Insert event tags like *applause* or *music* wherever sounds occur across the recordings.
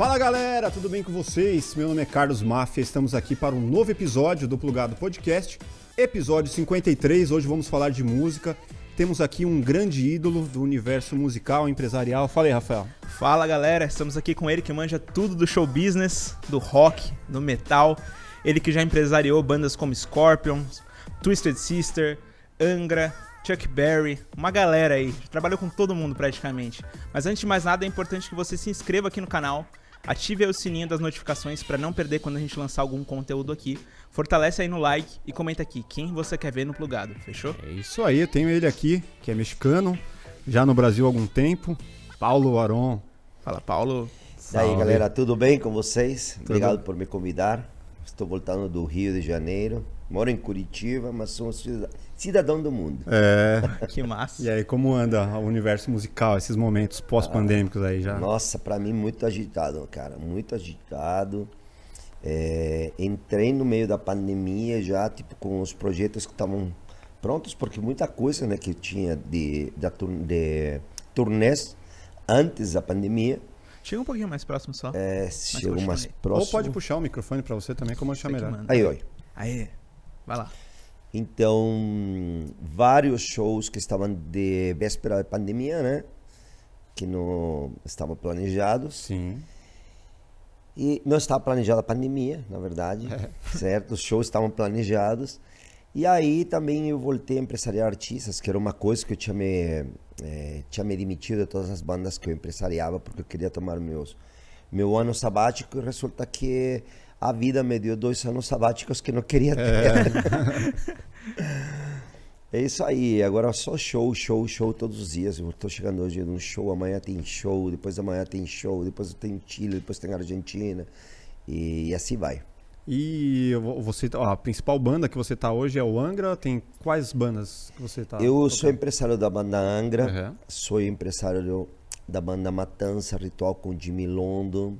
Fala galera, tudo bem com vocês? Meu nome é Carlos Máfia, estamos aqui para um novo episódio do Plugado Podcast, episódio 53. Hoje vamos falar de música. Temos aqui um grande ídolo do universo musical, empresarial. Fala aí, Rafael. Fala galera, estamos aqui com ele que manja tudo do show business, do rock, do metal. Ele que já empresariou bandas como Scorpions, Twisted Sister, Angra, Chuck Berry, uma galera aí. Trabalhou com todo mundo praticamente. Mas antes de mais nada, é importante que você se inscreva aqui no canal, ative o sininho das notificações para não perder quando a gente lançar algum conteúdo aqui. Fortalece aí no like e comenta aqui quem você quer ver no plugado, fechou? É isso aí, eu tenho ele aqui, que é mexicano, já no Brasil há algum tempo, Paulo Aron. Fala, Paulo. E aí, galera, tudo bem com vocês? Tudo Obrigado por me convidar. Estou voltando do Rio de Janeiro. Moro em Curitiba, mas sou cidadão do mundo. É. *laughs* que massa. E aí, como anda o universo musical, esses momentos pós-pandêmicos aí já? Nossa, para mim muito agitado, cara. Muito agitado. É, entrei no meio da pandemia já, tipo, com os projetos que estavam prontos, porque muita coisa né, que tinha de, de, de turnês antes da pandemia. Chega um pouquinho mais próximo só. É, chega mais próximo. Ou pode puxar o microfone para você também, como eu achar melhor. Aí, oi. Aí, vai lá. Então, vários shows que estavam de véspera da pandemia, né? Que não estavam planejados. Sim. E não estava planejada a pandemia, na verdade, é. *laughs* certo? Os shows estavam planejados. E aí também eu voltei a empresariar artistas, que era uma coisa que eu tinha me, é, tinha me demitido de todas as bandas que eu empresariava, porque eu queria tomar meus, meu ano sabático e resulta que a vida me deu dois anos sabáticos que não queria ter. É, *laughs* é isso aí, agora só show, show, show todos os dias. Eu estou chegando hoje num show, amanhã tem show, depois amanhã tem show, depois tem Chile, depois tem Argentina e, e assim vai. E você, ó, a principal banda que você tá hoje é o Angra? Tem quais bandas que você tá? Eu tocando? sou empresário da banda Angra, uhum. sou empresário da banda Matança Ritual com Jimmy London,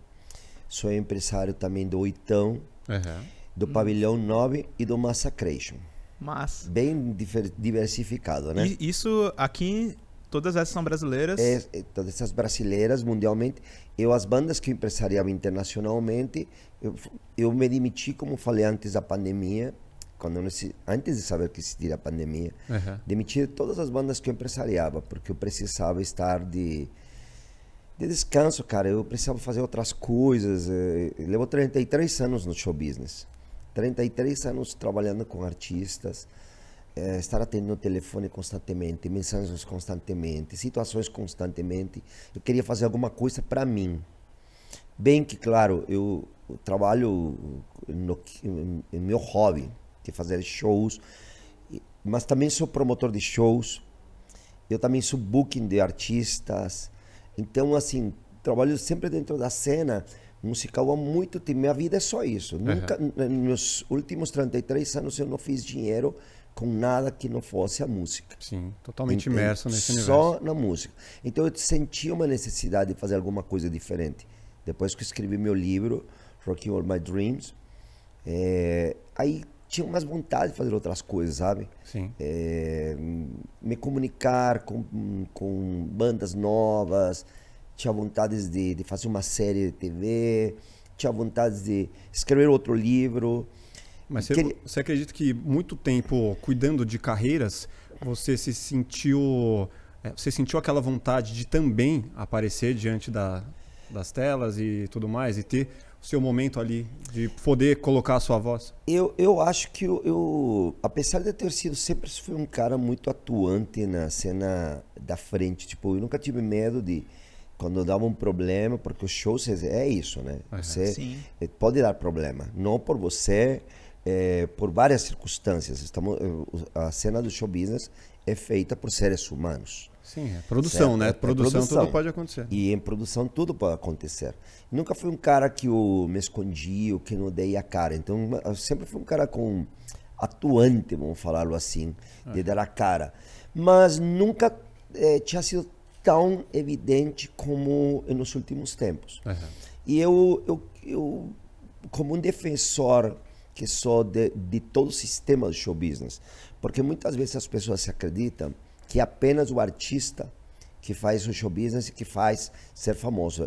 Sou empresário também do Oitão, uhum. do Pavilhão 9 e do Massacration. Mas... Bem diversificado, né? E isso aqui, todas essas são brasileiras? É, é, todas essas brasileiras, mundialmente. Eu, as bandas que eu empresariava internacionalmente, eu, eu me demiti, como falei antes da pandemia, quando eu, antes de saber que existia a pandemia, uhum. demiti todas as bandas que eu empresariava, porque eu precisava estar de de descanso, cara. Eu precisava fazer outras coisas. Eh, Levou 33 anos no show business. 33 anos trabalhando com artistas. É, estar atendendo o telefone constantemente, mensagens constantemente, situações constantemente. Eu queria fazer alguma coisa para mim. Bem que, claro, eu, trabalho no, em meu hobby, que é fazer shows, mas também sou promotor de shows. Eu também sou booking de artistas. Então, assim, trabalho sempre dentro da cena musical há muito tempo. Minha vida é só isso. Uhum. Nunca, nos últimos 33 anos, eu não fiz dinheiro com nada que não fosse a música. Sim, totalmente então, imerso nesse universo. Só na música. Então eu senti uma necessidade de fazer alguma coisa diferente. Depois que eu escrevi meu livro, Rocking All My Dreams, é, aí tinha mais vontade de fazer outras coisas, sabe? Sim. É, me comunicar com, com bandas novas, tinha vontade de, de fazer uma série de TV, tinha vontade de escrever outro livro. Mas você, você acredita que muito tempo cuidando de carreiras, você se sentiu. É, você sentiu aquela vontade de também aparecer diante da, das telas e tudo mais, e ter seu momento ali de poder colocar a sua voz? Eu, eu acho que eu, eu, apesar de ter sido sempre fui um cara muito atuante na cena da frente, tipo, eu nunca tive medo de quando dava um problema, porque o show é isso, né? Uhum. Você Sim. Eh, pode dar problema, não por você, é, por várias circunstâncias. Estamos, eh, a cena do show business é feita por seres humanos. Sim, é produção, certo? né? É produção, produção, tudo pode acontecer. E em produção tudo pode acontecer. Nunca fui um cara que eu me escondi ou que não dei a cara. Então, eu sempre fui um cara com atuante, vamos falarlo assim, de é. dar a cara. Mas nunca é, tinha sido tão evidente como nos últimos tempos. Uhum. E eu, eu, eu, como um defensor que sou de, de todo o sistema do show business, porque muitas vezes as pessoas se acreditam que apenas o artista que faz o show business e que faz ser famoso.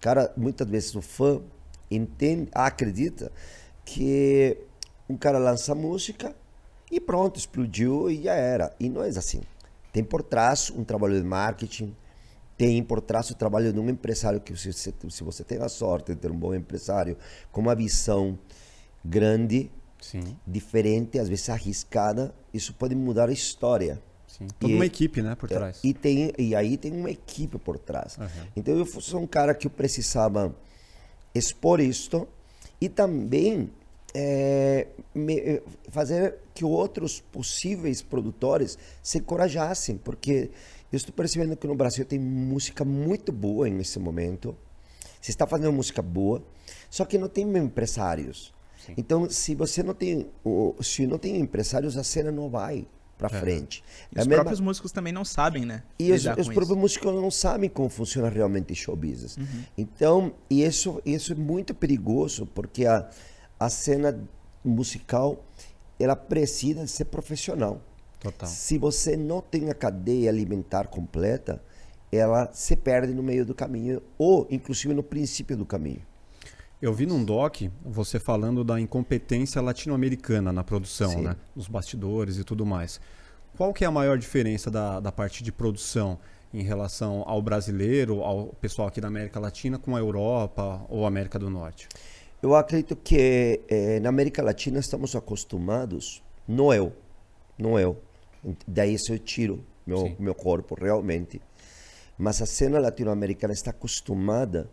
Cara, muitas vezes o fã entende, acredita que um cara lança música e pronto, explodiu e já era. E não é assim. Tem por trás um trabalho de marketing, tem por trás o trabalho de um empresário que se, se você tem a sorte de ter um bom empresário com uma visão grande, Sim. diferente, às vezes arriscada, isso pode mudar a história. Sim. Toda e, uma equipe, né, por é, trás. E, tem, e aí tem uma equipe por trás. Uhum. Então eu sou um cara que eu precisava expor isto e também é, me, é, fazer que outros possíveis produtores se encorajassem, porque eu estou percebendo que no Brasil tem música muito boa nesse momento. Se está fazendo música boa, só que não tem empresários. Sim. Então, se você não tem, se não tem empresários, a cena não vai para é. frente. E é os mesma... próprios músicos também não sabem, né? E os, os próprios músicos não sabem como funciona realmente show business. Uhum. Então, e isso, isso é muito perigoso, porque a, a cena musical ela precisa ser profissional. Total. Se você não tem a cadeia alimentar completa, ela se perde no meio do caminho ou inclusive no princípio do caminho. Eu vi num doc você falando da incompetência latino-americana na produção, Sim. né? Nos bastidores e tudo mais. Qual que é a maior diferença da, da parte de produção em relação ao brasileiro, ao pessoal aqui da América Latina com a Europa ou América do Norte? Eu acredito que eh, na América Latina estamos acostumados, não eu, não eu, daí eu tiro meu, meu corpo realmente, mas a cena latino-americana está acostumada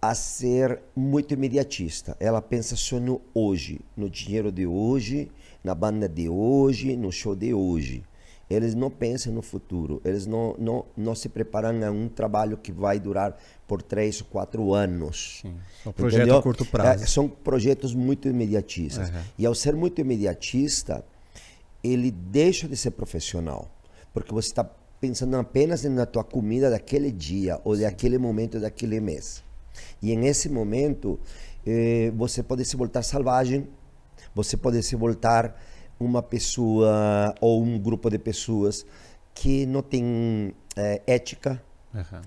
a ser muito imediatista. Ela pensa só no hoje, no dinheiro de hoje, na banda de hoje, no show de hoje. Eles não pensam no futuro, eles não, não, não se preparam a um trabalho que vai durar por três ou quatro anos. Sim, são projetos a curto prazo. É, são projetos muito imediatistas. Uhum. E ao ser muito imediatista, ele deixa de ser profissional, porque você está pensando apenas na tua comida daquele dia ou daquele momento daquele mês. E nesse momento, eh, você pode se voltar selvagem, você pode se voltar uma pessoa ou um grupo de pessoas que não tem eh, ética. Uhum.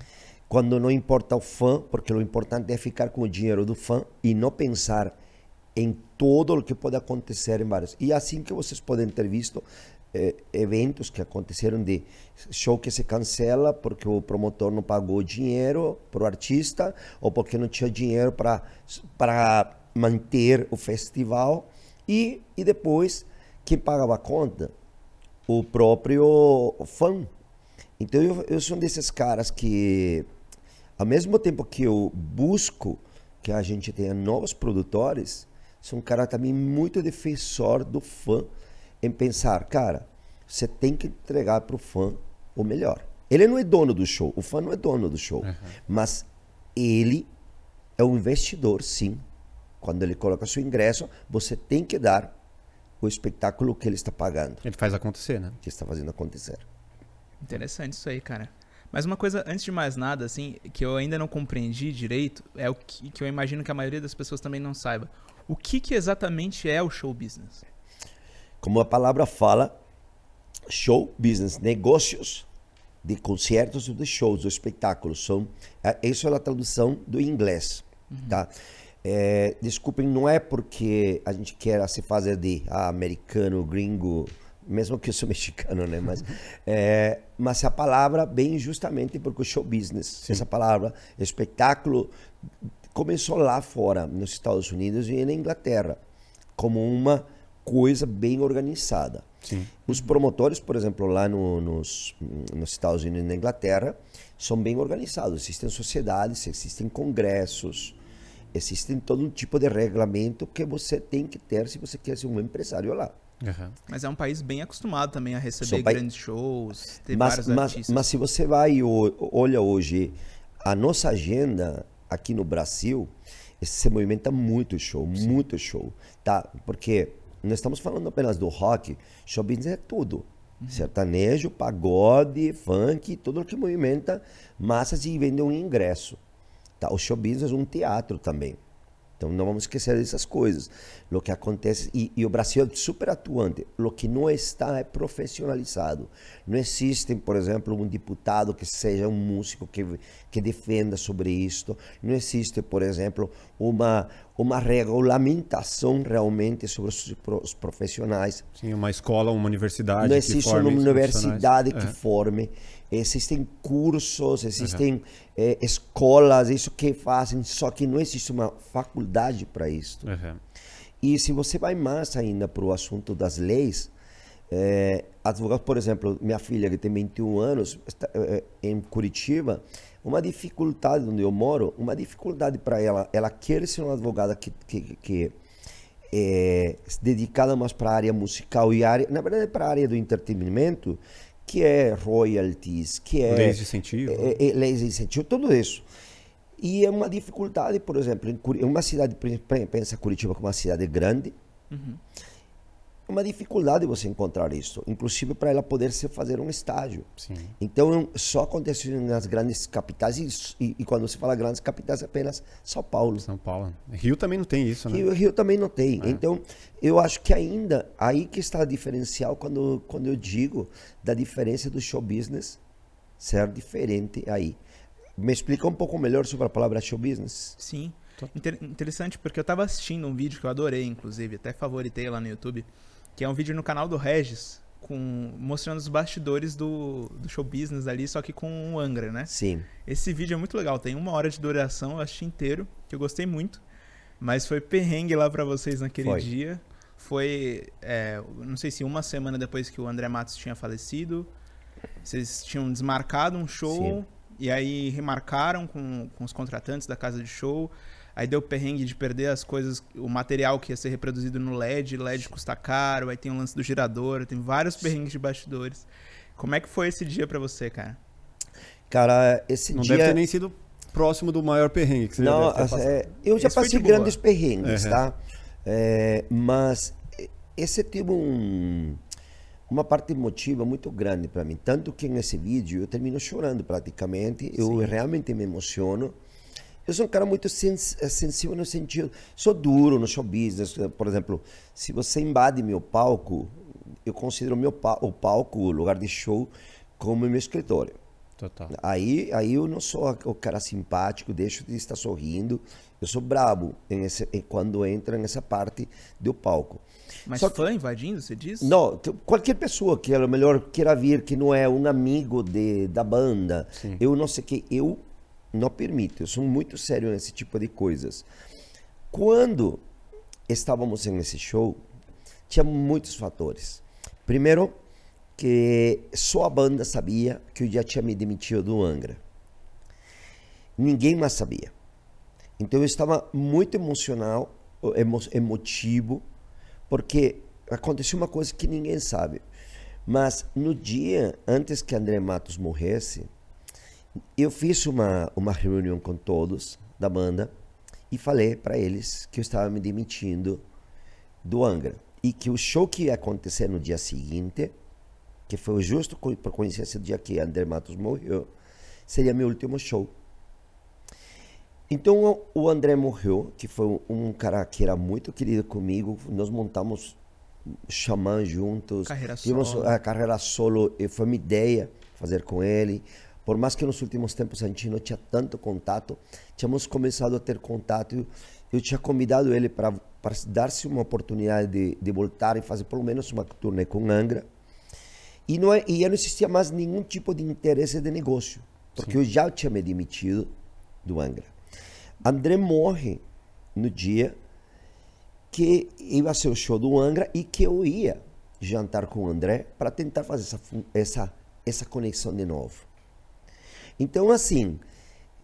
Quando não importa o fã, porque o importante é ficar com o dinheiro do fã e não pensar em todo o que pode acontecer em vários. E assim que vocês podem ter visto, eh, eventos que aconteceram de show que se cancela porque o promotor não pagou dinheiro para o artista ou porque não tinha dinheiro para manter o festival e, e depois quem pagava a conta? O próprio fã. Então eu, eu sou um desses caras que ao mesmo tempo que eu busco que a gente tenha novos produtores, sou um cara também muito defensor do fã em pensar, cara, você tem que entregar para o fã o melhor. Ele não é dono do show, o fã não é dono do show, uhum. mas ele é um investidor, sim. Quando ele coloca seu ingresso, você tem que dar o espetáculo que ele está pagando. Ele faz acontecer, né? Que está fazendo acontecer. Interessante isso aí, cara. Mas uma coisa, antes de mais nada, assim, que eu ainda não compreendi direito, é o que, que eu imagino que a maioria das pessoas também não saiba. O que, que exatamente é o show business? Como a palavra fala, show business, negócios de concertos ou de shows, de espetáculos. São, isso é a tradução do inglês, uhum. tá? É, desculpem, não é porque a gente quer se fazer de ah, americano, gringo, mesmo que eu sou *laughs* mexicano, né? Mas, é, *laughs* mas a palavra vem justamente porque o show business, Sim. essa palavra, espetáculo, começou lá fora, nos Estados Unidos e na Inglaterra, como uma coisa bem organizada. Sim. Os promotores, por exemplo, lá no, nos, nos Estados Unidos e na Inglaterra, são bem organizados. Existem sociedades, existem congressos, existem todo um tipo de regulamento que você tem que ter se você quer ser um empresário lá. Uhum. Mas é um país bem acostumado também a receber grandes shows, ter mas, vários mas, artistas. Mas se você vai e olha hoje a nossa agenda aqui no Brasil, se movimenta muito show, Sim. muito show, tá? Porque não estamos falando apenas do rock. Show business é tudo. Uhum. Sertanejo, pagode, funk, tudo que movimenta massas e vende um ingresso. Tá? O show business é um teatro também. Então não vamos esquecer dessas coisas. O que acontece e, e, o Brasil é super atuante. O que não está é profissionalizado. Não existe, por exemplo, um deputado que seja um músico que que defenda sobre isto. Não existe, por exemplo, uma uma regulamentação realmente sobre os, os profissionais. Sim, uma escola, uma universidade. Não existe uma universidade que é. forme existem cursos, existem uhum. é, escolas, isso que fazem, só que não existe uma faculdade para isso. Uhum. E se você vai mais ainda para o assunto das leis, é, advogados, por exemplo, minha filha que tem 21 anos, está, é, em Curitiba, uma dificuldade onde eu moro, uma dificuldade para ela, ela quer ser uma advogada que, que, que é dedicada mais para a área musical e área, na verdade para a área do entretenimento, que é royalties, que é leis de incentivo, é, é, leis de incentivo, tudo isso. E é uma dificuldade, por exemplo, em uma cidade, pensa Curitiba como uma cidade grande, uhum. é uma dificuldade você encontrar isso, inclusive para ela poder se fazer um estágio. Sim. Então só acontece nas grandes capitais e, e, quando se fala grandes capitais apenas São Paulo. São Paulo. Rio também não tem isso, né? Rio, Rio também não tem. É. Então eu acho que ainda aí que está o diferencial quando quando eu digo da diferença do show business ser diferente aí. Me explica um pouco melhor sobre a palavra show business? Sim. Inter interessante, porque eu estava assistindo um vídeo que eu adorei, inclusive, até favoritei lá no YouTube, que é um vídeo no canal do Regis, com, mostrando os bastidores do, do show business ali, só que com o Angra, né? Sim. Esse vídeo é muito legal, tem uma hora de duração, eu assisti inteiro, que eu gostei muito, mas foi perrengue lá para vocês naquele foi. dia. Foi, é, não sei se uma semana depois que o André Matos tinha falecido, vocês tinham desmarcado um show. Sim e aí remarcaram com, com os contratantes da casa de show. Aí deu perrengue de perder as coisas, o material que ia ser reproduzido no LED, LED custa caro, aí tem o lance do girador, tem vários perrengues de bastidores. Como é que foi esse dia para você, cara? Cara, esse Não dia... deve ter nem sido próximo do maior perrengue que você Não, já deve é, eu já esse passei grandes perrengues, uhum. tá? É, mas esse tipo um uma parte emotiva muito grande para mim. Tanto que nesse vídeo eu termino chorando praticamente, eu Sim. realmente me emociono. Eu sou um cara muito sens eh, sensível no sentido. Sou duro no show business. Por exemplo, se você invade meu palco, eu considero meu pa o palco, o lugar de show, como meu escritório. Total. Aí, aí eu não sou o cara simpático, deixo de estar sorrindo. Eu sou brabo em esse, quando entra nessa parte do palco. Mas Só fã que, invadindo, você diz? Não, qualquer pessoa que a melhor queira vir, que não é um amigo de, da banda, Sim. eu não sei que, eu não permito, eu sou muito sério nesse tipo de coisas. Quando estávamos nesse show, tinha muitos fatores. Primeiro, que só a banda sabia que eu já tinha me demitido do Angra. Ninguém mais sabia. Então eu estava muito emocional, emo emotivo, porque aconteceu uma coisa que ninguém sabe. Mas no dia antes que André Matos morresse, eu fiz uma, uma reunião com todos da banda e falei para eles que eu estava me demitindo do Angra e que o show que ia acontecer no dia seguinte, que foi justo por coincidência do dia que André Matos morreu, seria meu último show. Então o André morreu, que foi um cara que era muito querido comigo. Nós montamos Xamã juntos. Carreira solo. A carreira solo foi minha ideia fazer com ele. Por mais que nos últimos tempos a gente não tinha tanto contato, tínhamos começado a ter contato. Eu, eu tinha convidado ele para dar-se uma oportunidade de, de, voltar e fazer pelo menos uma turnê com Angra. E não, é, e não existia mais nenhum tipo de interesse de negócio, porque Sim. eu já tinha me demitido do Angra. André morre no dia que ia ser o show do Angra e que eu ia jantar com o André para tentar fazer essa, essa, essa conexão de novo. Então, assim,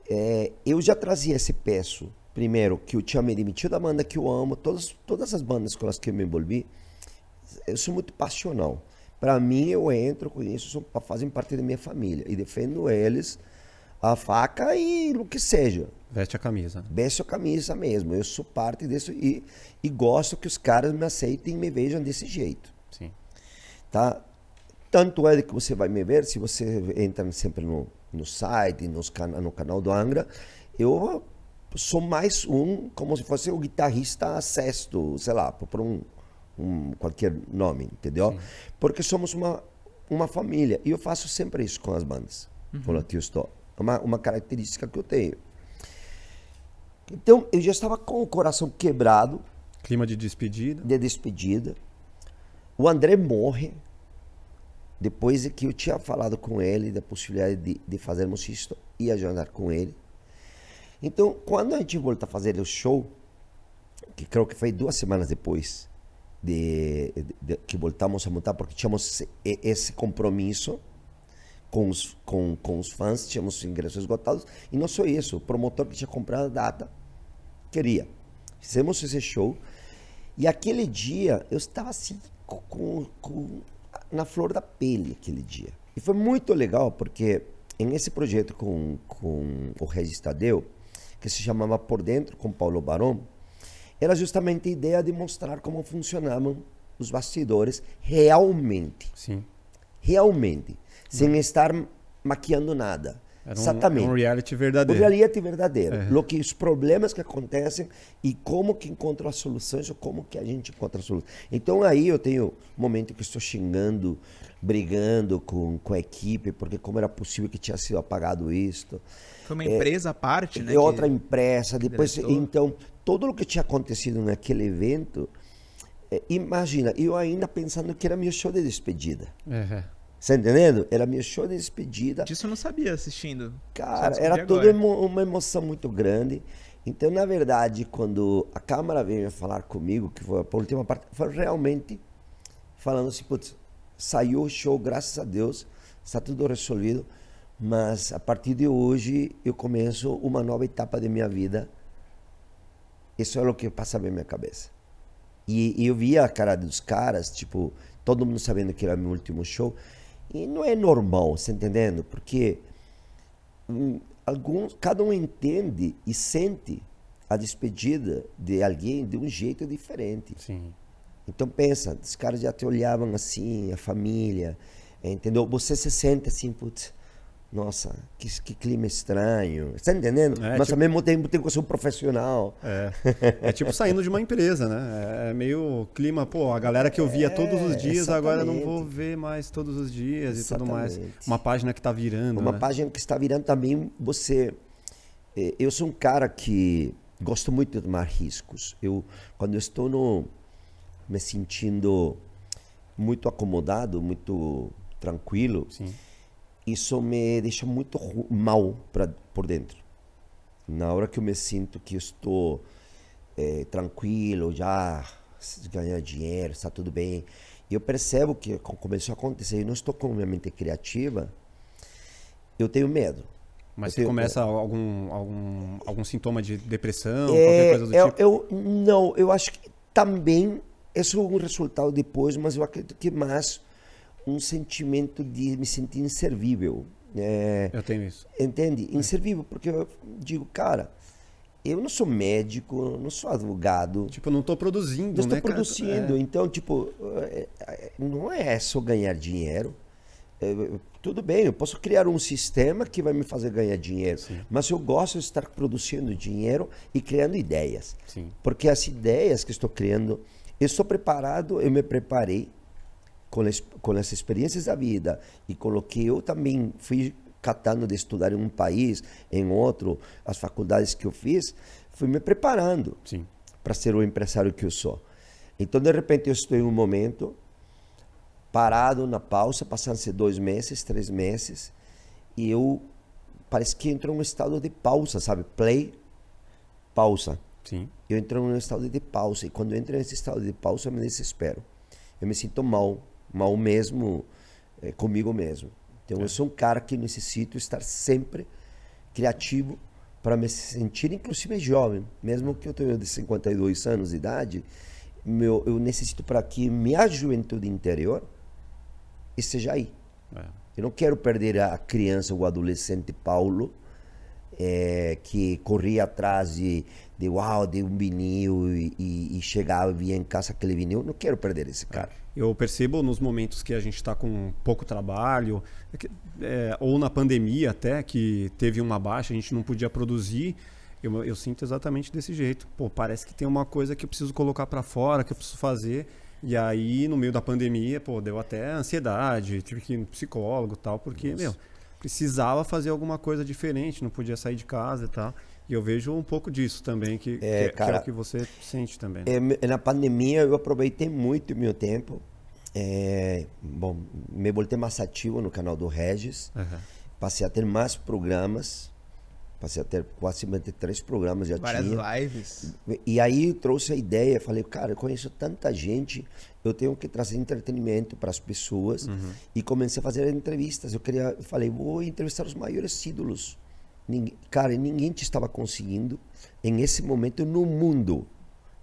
é, eu já trazia esse peso. Primeiro, que eu tinha me demitido da banda que eu amo, todas, todas as bandas com as que eu me envolvi, eu sou muito passional. Para mim, eu entro com isso, fazem parte da minha família e defendo eles a faca e o que seja. Veste a camisa. Veste a camisa mesmo. Eu sou parte disso e, e gosto que os caras me aceitem e me vejam desse jeito. Sim. Tá? Tanto é que você vai me ver, se você entra sempre no, no site, nos can no canal do Angra, eu sou mais um, como se fosse o guitarrista sexto, sei lá, por um, um qualquer nome, entendeu? Sim. Porque somos uma, uma família. E eu faço sempre isso com as bandas uhum. estou. É uma, uma característica que eu tenho. Então, eu já estava com o coração quebrado. Clima de despedida. De despedida. O André morre. Depois que eu tinha falado com ele da possibilidade de, de fazermos isto, ia jantar com ele. Então, quando a gente volta a fazer o show, que creio que foi duas semanas depois de, de, de que voltamos a montar, porque tínhamos esse compromisso com os, com, com os fãs, tínhamos ingressos esgotados, e não só isso, o promotor que tinha comprado a data queria. Fizemos esse show, e aquele dia eu estava assim, com, com, na flor da pele, aquele dia. E foi muito legal, porque em esse projeto com, com o Regis Tadeu, que se chamava Por Dentro com Paulo Barão, era justamente a ideia de mostrar como funcionavam os bastidores realmente. Sim. Realmente. Sem estar maquiando nada. Era um, Exatamente. um reality verdadeiro. Um reality verdadeiro. É. Lo que os problemas que acontecem e como que encontram as soluções ou como que a gente encontra as soluções. Então aí eu tenho um momento que estou xingando, brigando com, com a equipe, porque como era possível que tinha sido apagado isto. Foi uma empresa é, à parte, né? É outra empresa. Depois, diretor. então, tudo o que tinha acontecido naquele evento, é, imagina, eu ainda pensando que era meu show de despedida. Uhum. Você entendendo? Era meu show de despedida. Disso eu não sabia assistindo. Cara, era toda uma emoção muito grande. Então, na verdade, quando a Câmara veio falar comigo, que foi a última parte, foi realmente falando assim, putz, saiu o show, graças a Deus, está tudo resolvido. Mas a partir de hoje eu começo uma nova etapa de minha vida. Isso é o que passa na minha cabeça. E, e eu via a cara dos caras, tipo, todo mundo sabendo que era meu último show. E não é normal, você entendendo? Porque hum, alguns, cada um entende e sente a despedida de alguém de um jeito diferente. Sim. Então pensa, os caras já te olhavam assim, a família, entendeu? Você se sente assim, putz, nossa, que, que clima estranho. Você tá entendendo? É, Mas tipo... ao mesmo tempo tem que ser um profissional. É. é tipo saindo de uma empresa, né? É meio clima, pô, a galera que eu via é, todos os dias, exatamente. agora não vou ver mais todos os dias exatamente. e tudo mais. Uma página que está virando. Uma né? página que está virando também você. É, eu sou um cara que gosto muito de tomar riscos. Eu, quando eu estou no, me sentindo muito acomodado, muito tranquilo. Sim isso me deixa muito mal pra, por dentro. Na hora que eu me sinto que estou é, tranquilo, já ganhar dinheiro, está tudo bem, e eu percebo que começou a acontecer, eu não estou com minha mente criativa, eu tenho medo. Mas você começa algum, algum, algum sintoma de depressão, é, qualquer coisa do eu, tipo? Eu, não, eu acho que também isso é um resultado depois, mas eu acredito que mais um sentimento de me sentir inservível. É, eu tenho isso. Entende? É. Inservível, porque eu digo, cara, eu não sou médico, não sou advogado. Tipo, não estou produzindo, não estou né, produzindo. É. Então, tipo, é, é, não é só ganhar dinheiro. tudo bem, eu posso criar um sistema que vai me fazer ganhar dinheiro, Sim. mas eu gosto de estar produzindo dinheiro e criando ideias. Sim. Porque as ideias que estou criando, eu estou preparado, eu me preparei com, as, com as experiências da vida e com o que eu também fui catando de estudar em um país, em outro, as faculdades que eu fiz, fui me preparando para ser o empresário que eu sou. Então, de repente, eu estou em um momento parado na pausa, passando-se dois meses, três meses, e eu parece que entro em um estado de pausa, sabe? Play, pausa. Sim. Eu entro em um estado de pausa, e quando eu entro nesse estado de pausa, eu me desespero. Eu me sinto mal, mal mesmo é, comigo mesmo. Então é. eu sou um cara que necessito estar sempre criativo para me sentir, inclusive jovem, mesmo que eu tenha de 52 anos de idade, meu, eu necessito para que minha juventude interior esteja aí. É. Eu não quero perder a criança ou adolescente Paulo é, que corria atrás de, de uau, de um vinil e, e, e chegava e via em casa aquele vinil. Não quero perder esse cara. É. Eu percebo nos momentos que a gente está com pouco trabalho, é, ou na pandemia até, que teve uma baixa, a gente não podia produzir. Eu, eu sinto exatamente desse jeito. Pô, parece que tem uma coisa que eu preciso colocar para fora, que eu preciso fazer. E aí, no meio da pandemia, pô, deu até ansiedade, tive que ir no psicólogo e tal, porque, Nossa. meu, precisava fazer alguma coisa diferente, não podia sair de casa e tal. E eu vejo um pouco disso também, que é, que, cara, que é o que você sente também. Né? É, na pandemia eu aproveitei muito o meu tempo. É, bom, me voltei mais ativo no canal do Regis. Uhum. Passei a ter mais programas. Passei a ter quase três programas já Várias tinha. lives. E aí trouxe a ideia, falei, cara, eu conheço tanta gente, eu tenho que trazer entretenimento para as pessoas. Uhum. E comecei a fazer entrevistas. Eu queria, falei, vou entrevistar os maiores ídolos Ninguém, cara, ninguém te estava conseguindo em esse momento no mundo.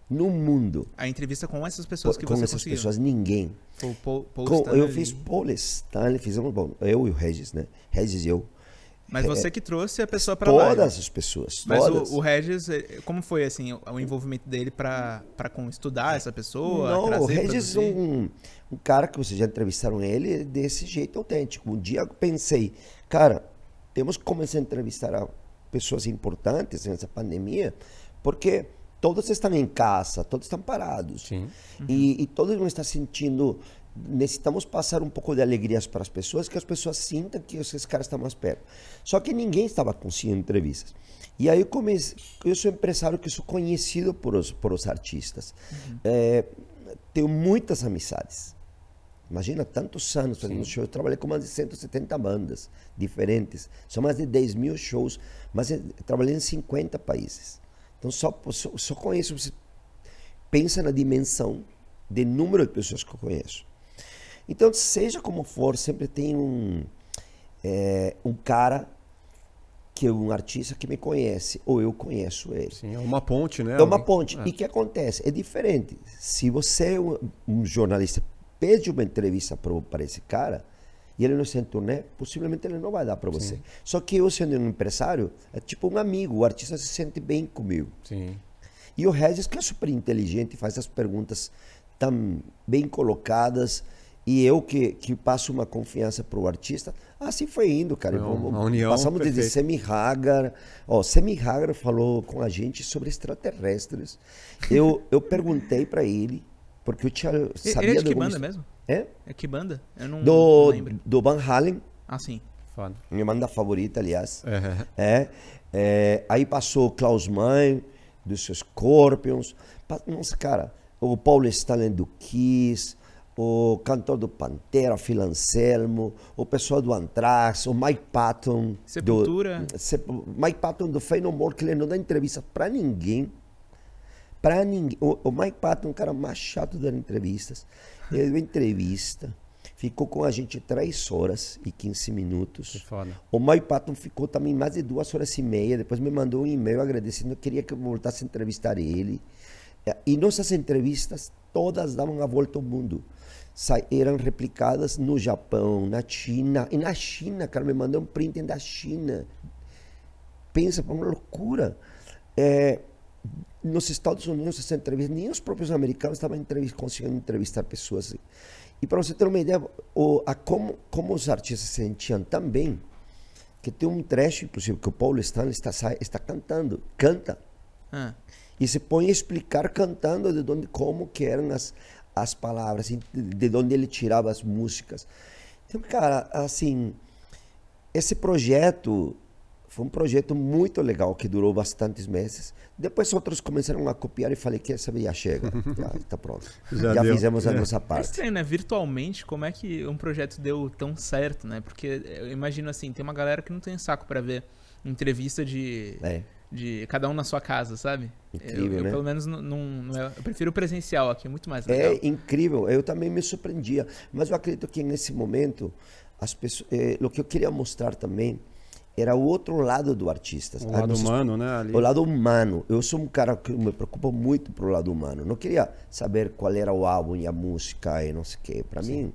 No mundo. A entrevista com essas pessoas que com você Com essas conseguiu. pessoas, ninguém. Paul, Paul com, eu fiz Paul Stanley, fizemos, bom, eu e o Regis, né? Regis e eu. Mas você que trouxe a pessoa para lá. Todas as pessoas. Mas todas. O, o, Regis, eh, como foi assim o envolvimento dele para estudar essa pessoa? Não, o Regis é um, um cara que vocês já entrevistaram ele desse jeito autêntico. Um dia eu pensei, cara, temos que começar a entrevistar pessoas importantes nessa pandemia, porque todos estão em casa, todos estão parados. Uhum. E, e todos não estão sentindo. Necessitamos passar um pouco de alegrias para as pessoas, que as pessoas sintam que esses caras estão mais perto. Só que ninguém estava conseguindo entrevistas. E aí eu comecei. Eu sou empresário que sou conhecido por os, por os artistas. Uhum. É, tenho muitas amizades. Imagina tantos anos fazendo show. Eu trabalhei com mais de 170 bandas diferentes. São mais de 10 mil shows. Mas eu trabalhei em 50 países. Então só, só, só conheço. Você pensa na dimensão de número de pessoas que eu conheço. Então, seja como for, sempre tem um, é, um cara que é um artista que me conhece, ou eu conheço ele. Sim, é uma ponte, né? É uma ponte. É. E o que acontece? É diferente. Se você é um, um jornalista pede uma entrevista para esse cara e ele não em turnê, possivelmente ele não vai dar para você. Sim. Só que eu, sendo um empresário, é tipo um amigo, o artista se sente bem comigo. Sim. E o Regis, que é super inteligente, faz as perguntas tão bem colocadas, e eu que, que passo uma confiança para o artista, assim foi indo, cara. Não, uma união Passamos perfeita. desde Semi Hagar. Ó, Semi Hagar falou com a gente sobre extraterrestres. Eu, eu perguntei para ele porque eu tinha sabia Ele é de que banda mesmo? É? É que banda? Eu não, do, não lembro. Do Van Halen. Ah, sim. Foda. Minha banda favorita, aliás. Uhum. É, é, aí passou Klaus Mann, dos Scorpions. Nossa, cara, o Paulo Stalin do Kiss, o cantor do Pantera, Phil Anselmo, o pessoal do Anthrax, o Mike Patton. Sepultura. Do, Mike Patton do Fey No More, que ele não dá entrevista pra ninguém. Pra ninguém. O, o Mike Patton é um cara mais chato dando entrevistas. Ele deu entrevista, ficou com a gente 3 horas e 15 minutos. O Mike Patton ficou também mais de duas horas e meia. Depois me mandou um e-mail agradecendo, queria que eu voltasse a entrevistar ele. É, e nossas entrevistas todas davam a volta ao mundo. eram replicadas no Japão, na China. E na China, cara, me mandou um print da China. Pensa, uma loucura. É, nos Estados Unidos essa entrevista, nem os próprios americanos estavam entrevist, conseguindo entrevistar pessoas. E para você ter uma ideia, o, a como, como os artistas se sentiam também, que tem um trecho, inclusive, que o Paulo Stanley está, está cantando, canta. Ah. E se põe a explicar cantando de onde, como que eram as, as palavras, de onde ele tirava as músicas. Então, cara, assim, esse projeto foi um projeto muito legal que durou bastantes meses. Depois outros começaram a copiar e falei que essa já chega, *laughs* já está pronto. Já, já fizemos a é. nossa parte. É estranho, né? Virtualmente, como é que um projeto deu tão certo, né? Porque eu imagino assim, tem uma galera que não tem saco para ver entrevista de é. de cada um na sua casa, sabe? Incrível, eu, eu né? pelo menos não, não, eu prefiro o presencial aqui, é muito mais legal. É incrível. Eu também me surpreendia, mas eu acredito que nesse momento as pessoas, eh, o que eu queria mostrar também era o outro lado do artista. O lado humano, né? Ali. O lado humano. Eu sou um cara que me preocupa muito pro lado humano. Não queria saber qual era o álbum e a música e não sei o quê. Para mim,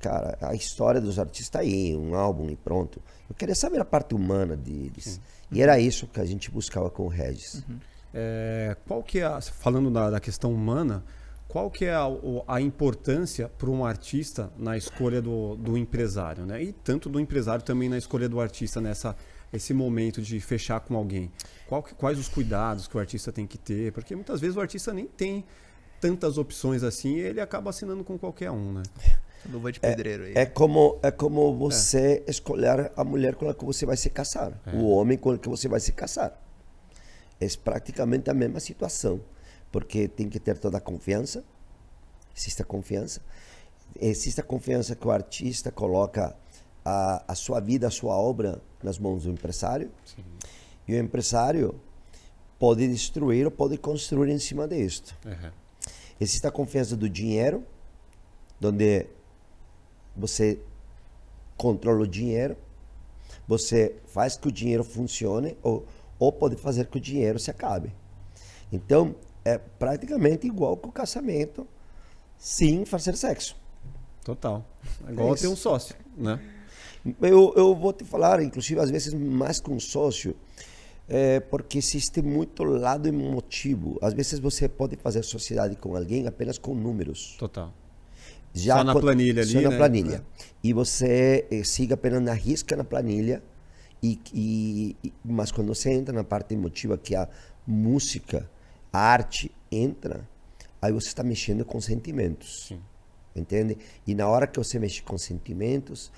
cara, a história dos artistas tá aí, um álbum e pronto. Eu queria saber a parte humana deles. Sim. E era isso que a gente buscava com o Regis. Uhum. É, qual que é, falando da, da questão humana, qual que é a, a importância para um artista na escolha do, do empresário, né? E tanto do empresário também na escolha do artista nessa esse momento de fechar com alguém? Qual que- quais os cuidados que o artista tem que ter? Porque muitas vezes o artista nem tem tantas opções assim e ele acaba assinando com qualquer um, né? Luva de pedreiro aí. É como, é como você escolher a mulher com a que você vai se casar, o homem com o que você vai se casar. É praticamente a mesma situação, porque tem que ter toda a confiança, existe a confiança, existe a confiança que o artista coloca a, a sua vida, a sua obra nas mãos do empresário, e o empresário pode destruir ou pode construir em cima disto. Uhum. Existe a confiança do dinheiro, onde você controla o dinheiro, você faz que o dinheiro funcione ou, ou pode fazer que o dinheiro se acabe. Então, é praticamente igual com o casamento, sem fazer sexo. Total. É igual É ter um sócio, né? Eu, eu vou te falar, inclusive, às vezes mais com sócio, é, porque existe muito lado emotivo. Às vezes você pode fazer sociedade com alguém apenas com números. Total. Já Só na planilha ali, Só na né? planilha. É. E você eh, siga apenas na risca na planilha. E, e- e- mas quando você entra na parte emotiva, que a música, a arte entra, aí você está mexendo com sentimentos. Sim. Entende? E na hora que você mexe com sentimentos,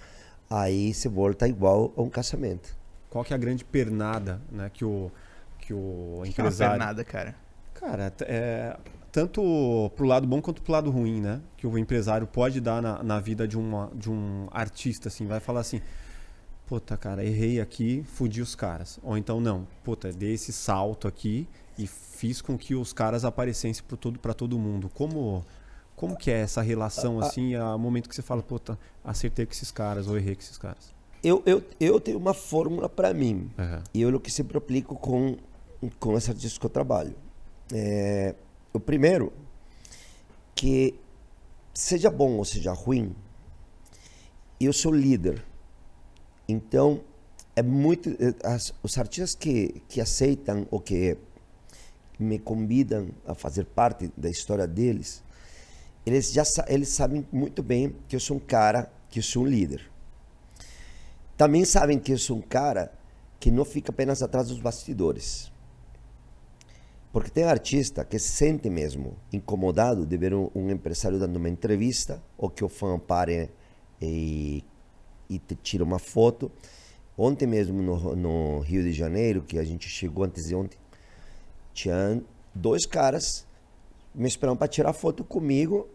aí você volta igual a um casamento. Qual que é a grande pernada, né, que o que o Que é empresário pernada, cara. Cara, é, tanto pro lado bom quanto pro lado ruim, né? Que o empresário pode dar na, na vida de, uma, de um artista, assim, vai falar assim, puta, cara, errei aqui, fudi os caras. Ou então, não, puta, dei esse salto aqui e fiz com que os caras aparecessem para todo, pra todo mundo. Como, como que é essa relação, assim, a momento que você fala, puta, acertei com esses caras ou errei com esses caras? Eu, eu, eu tenho uma fórmula para mim. Aham. E eu é o que sempre aplico com, com os artistas que eu trabalho. É, o primeiro, que seja bom ou seja ruim, eu sou líder. Então, é muito. eh, as- os artistas que, que aceitam ou que me convidam a fazer parte da história deles, eles já eles sabem muito bem que eu sou um cara, que eu sou um líder. Também sabem que eu sou um cara que não fica apenas atrás dos bastidores. Porque tem artista que se sente mesmo incomodado de ver um, um empresário dando uma entrevista ou que o fã pare e, e te tira uma foto. Ontem mesmo no, no Rio de Janeiro, que a gente chegou antes de ontem, tinha dois caras me esperando para tirar foto comigo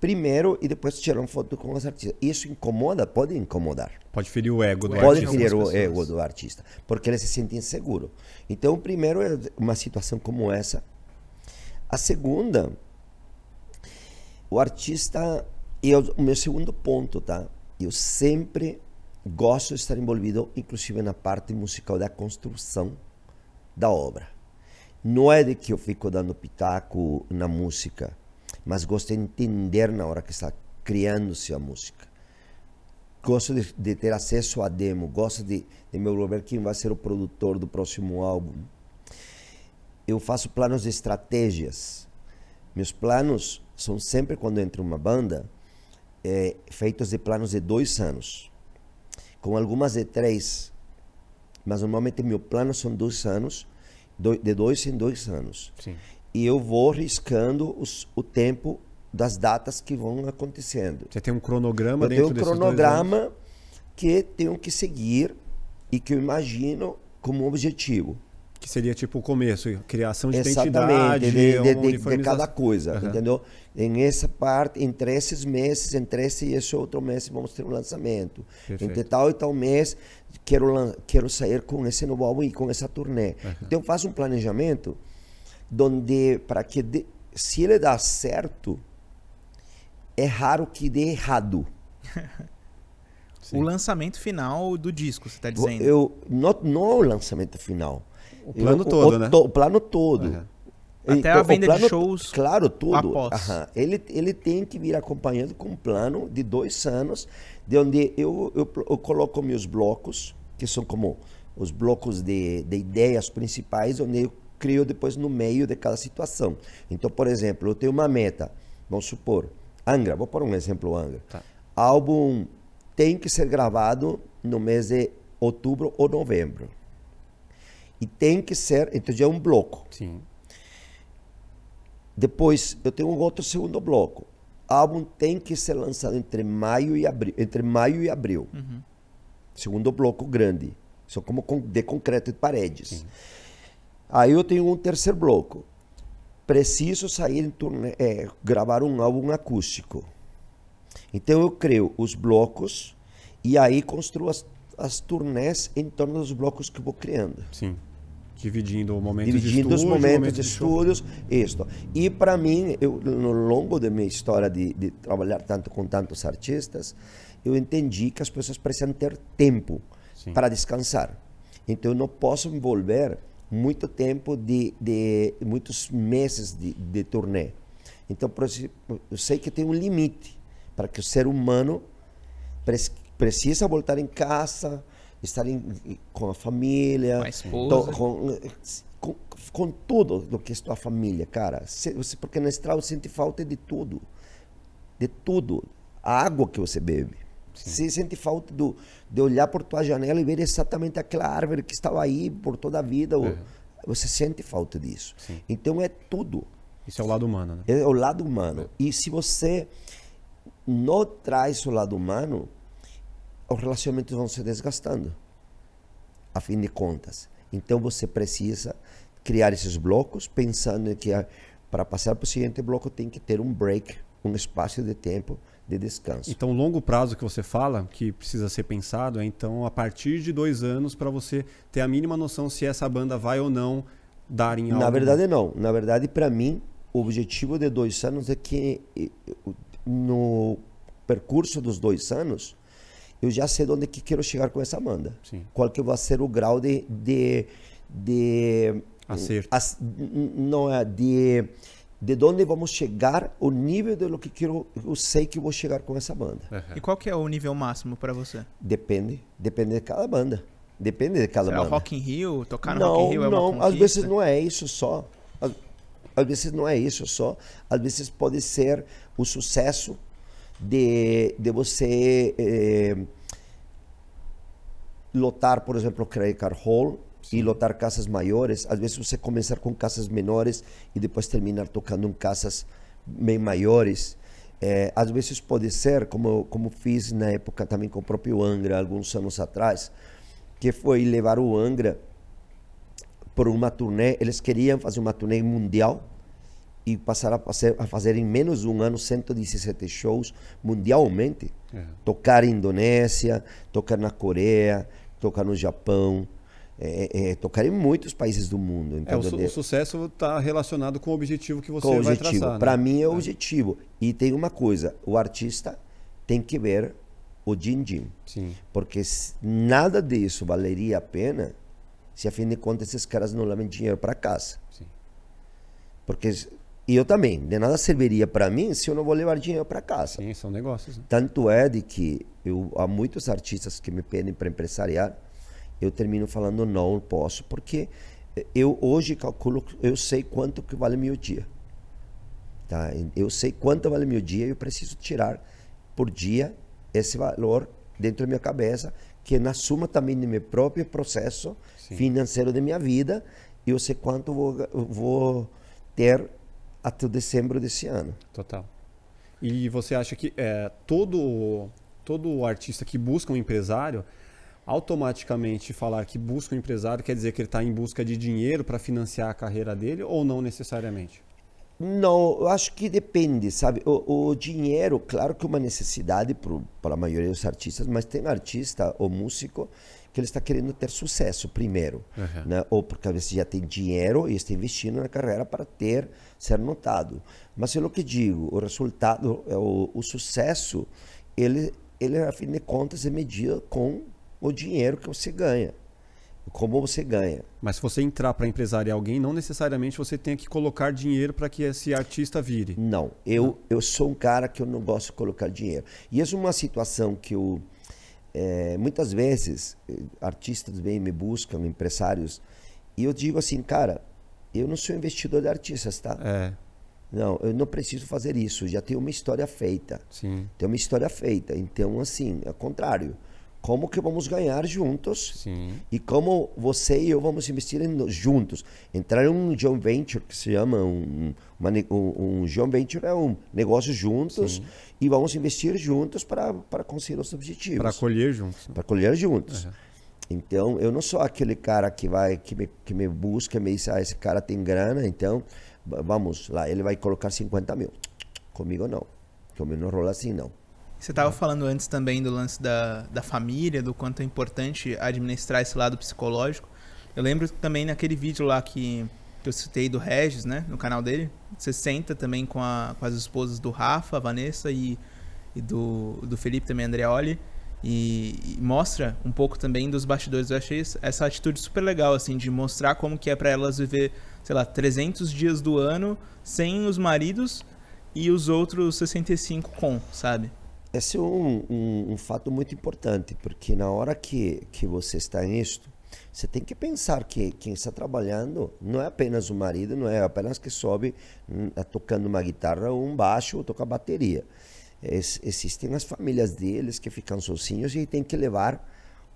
primeiro e depois tiraram foto com os artistas. Isso incomoda? Pode incomodar. Pode ferir o ego do Pode de artista. ferir o ego do artista, porque ele se sente inseguro. Então, o primeiro é uma situação como essa. A segunda, o artista, e eu- o meu segundo ponto, tá? Eu sempre gosto de estar envolvido, inclusive na parte musical da construção da obra. Não é de que eu fico dando pitaco na música, mas gosto de entender na hora que está criando-se a música gosto de, de ter acesso a demo, gosto de, de me envolver quem vai ser o produtor do próximo álbum. Eu faço planos de estratégias. Meus planos são sempre, quando entra uma banda, eh, feitos de planos de dois anos, com algumas de três, mas normalmente meu plano são dois anos, de dois em dois anos. Sim. E eu vou riscando os, o tempo das datas que vão acontecendo. Você tem um cronograma Eu dentro tenho um cronograma que tenho que seguir e que eu imagino como objetivo. Que seria tipo o começo, criação de Exatamente, identidade, de, de, de- cada coisa, Aham. entendeu? Em essa parte, entre esses meses, entre esse e esse outro mês, vamos ter um lançamento. Perfeito. Entre tal e tal mês, quero, quero sair com esse novo álbum e com essa turnê. Então, faço um planejamento donde, para que, de- se ele dá certo, é raro que dê errado. *laughs* O lançamento final do disco, você tá Vou- dizendo. Eu, não, não o lançamento final. O plano Eu- todo, o, né? to- o plano todo. Aham. Até a venda de plano- shows Claro, tudo. Aham. Ele, ele tem que vir acompanhando com um plano de dois anos, de onde eu, eu, eu coloco meus blocos, que são como os blocos de, de ideias principais, onde eu crio depois no meio de cada situação. Então, por exemplo, eu tenho uma meta, vamos supor, Angra, vou pôr um exemplo Angra. Tá. Álbum tem que ser gravado no mês de outubro ou novembro. E tem que ser, então já é um bloco. Sim. Depois eu tenho um outro segundo bloco. O álbum tem que ser lançado entre maio e abril, entre maio e abril. Segundo bloco grande. São como de concreto de paredes. Aí eu tenho um terceiro bloco. Preciso sair em turnê, é, gravar um álbum acústico. Então eu crio os blocos e aí construo as, as turnés em torno dos blocos que eu vou criando Sim. Dividindo o momento dividindo de os momentos momento de estudos, isto. E para mim, eu, no longo da minha história de, de trabalhar tanto com tantos artistas, eu entendi que as pessoas precisam ter tempo Sim. para descansar. Então eu não posso envolver muito tempo de, de muitos meses de, de turnê. Então eu sei que tem um limite para que o ser humano precisa voltar em casa, estar em- com a família, Com a esposa. com, com, com tudo do que é tua família, cara. Você, porque na estrada você sente falta de tudo, de tudo. A água que você bebe. Você sente falta do, de olhar por tua janela e ver exatamente aquela árvore que estava aí por toda a vida. ou- Você sente falta disso. Sim. Então é tudo. Isso é o lado humano, né? É o lado humano. E se você não traz o lado humano, os relacionamentos vão se desgastando, a fim de contas. Então você precisa criar esses blocos, pensando que para passar para o seguinte bloco tem que ter um break, um espaço de tempo de descanso. Então, o longo prazo que você fala, que precisa ser pensado, é então a partir de dois anos para você ter a mínima noção se essa banda vai ou não dar em algo. Na verdade, não. Na verdade, para mim, o objetivo de dois anos é que eh, no percurso dos dois anos, eu já sei onde que quero chegar com essa banda. Sim. Qual que vai ser o grau de... de, de Acerto. as- não é de de onde vamos chegar o nível de lo que quero eu sei que vou chegar com essa banda Aham. E qual que é o nível máximo pra você? depende depende de cada banda depende de cada É o banda Rock in Rio? Tocar no não, Rock in Rio é uma não, às vezes não é isso só. Às, às vezes não é isso só. Às vezes pode ser o sucesso de, de você eh, lotar, por exemplo, o Credit Card Hall e lotar casas maiores. Às vezes você começar com casas menores e depois terminar tocando em casas bem maiores. Eh, às vezes pode ser, como, como fiz na época também com o próprio Angra, alguns anos atrás, que foi levar o Angra por uma turnê. Eles queriam fazer uma turnê mundial e passar a fazer, a fazer em menos de um ano 117 shows mundialmente. É. Tocar em Indonésia, tocar na Coreia, tocar no Japão, é, é, tocar em muitos países do mundo. É, o, su- o sucesso está relacionado com o objetivo que você com o vai objetivo. traçar. Para né? mim é o objetivo. E tem uma coisa, o artista tem que ver o din-din. Sim. Porque nada disso valeria a pena se, a fim de contas, esses caras não levam dinheiro para casa. Sim. Porque e eu também, de nada serviria para mim se eu não vou levar dinheiro para casa. Sim, são negócios. né? Tanto é de que eu, há muitos artistas que me pedem para empresariar, eu termino falando não posso, porque eu hoje calculo, eu sei quanto que vale meu dia. Tá? Eu sei quanto vale meu dia e eu preciso tirar por dia esse valor dentro da minha cabeça, que é na suma também do meu próprio processo Sim. financeiro da minha vida, eu sei quanto vou, vou ter até dezembro desse ano. Total. E você acha que é, todo, todo artista que busca um empresário, automaticamente falar que busca um empresário quer dizer que ele está em busca de dinheiro para financiar a carreira dele ou não necessariamente? Não, eu acho que depende, sabe? O, o dinheiro, claro que é uma necessidade para a maioria dos artistas, mas tem artista ou músico que ele está querendo ter sucesso primeiro, Uhum. né? Ou porque vezes já tem dinheiro e está investindo na carreira para ter, ser notado. Mas é o que digo, o resultado, é o, o sucesso, ele, ele, a fim de contas, é medido com o dinheiro que você ganha. Como você ganha. Mas se você entrar para empresariar alguém, não necessariamente você tem que colocar dinheiro para que esse artista vire. Não, eu, eu sou um cara que eu não gosto de colocar dinheiro. E isso é uma situação que eu, eh, muitas vezes, eh, artistas vêm me buscam, empresários, e eu digo assim, cara, eu não sou investidor de artistas, tá? É, Não, eu não preciso fazer isso, já tenho uma história feita. sim. Tem uma história feita. Então, assim, é o contrário. Como que vamos ganhar juntos Sim. e como você e eu vamos investir em- juntos. Entrar em um joint venture, que se chama um, uma um, um joint venture, é um negócio juntos e vamos investir juntos para, para conseguir os objetivos. Para colher juntos. Para colher juntos. Uhum. Então, eu não sou aquele cara que vai que me, que me busca, me diz, ah, esse cara tem grana, então va- vamos lá, ele vai colocar 50 mil. Comigo não. Comigo não rola assim, não. Você estava falando antes também do lance da, da família, do quanto é importante administrar esse lado psicológico. Eu lembro também naquele vídeo lá que, que eu citei do Regis, né? No canal dele. Você senta também com, a, com as esposas do Rafa, a Vanessa e, e do, do Felipe também, Andreoli. E, e mostra um pouco também dos bastidores. Eu achei essa- atitude super legal, assim, de mostrar como que é para elas viver, sei lá, 300 dias do ano sem os maridos e os outros 65 com, sabe? Esse é um, um, um fato muito importante, porque na hora que, que você está nisto, você tem que pensar que quem está trabalhando não é apenas o marido, não é apenas que sobe hum, tocando uma guitarra ou um baixo ou toca bateria. Es- existem as famílias deles que ficam sozinhos e tem que levar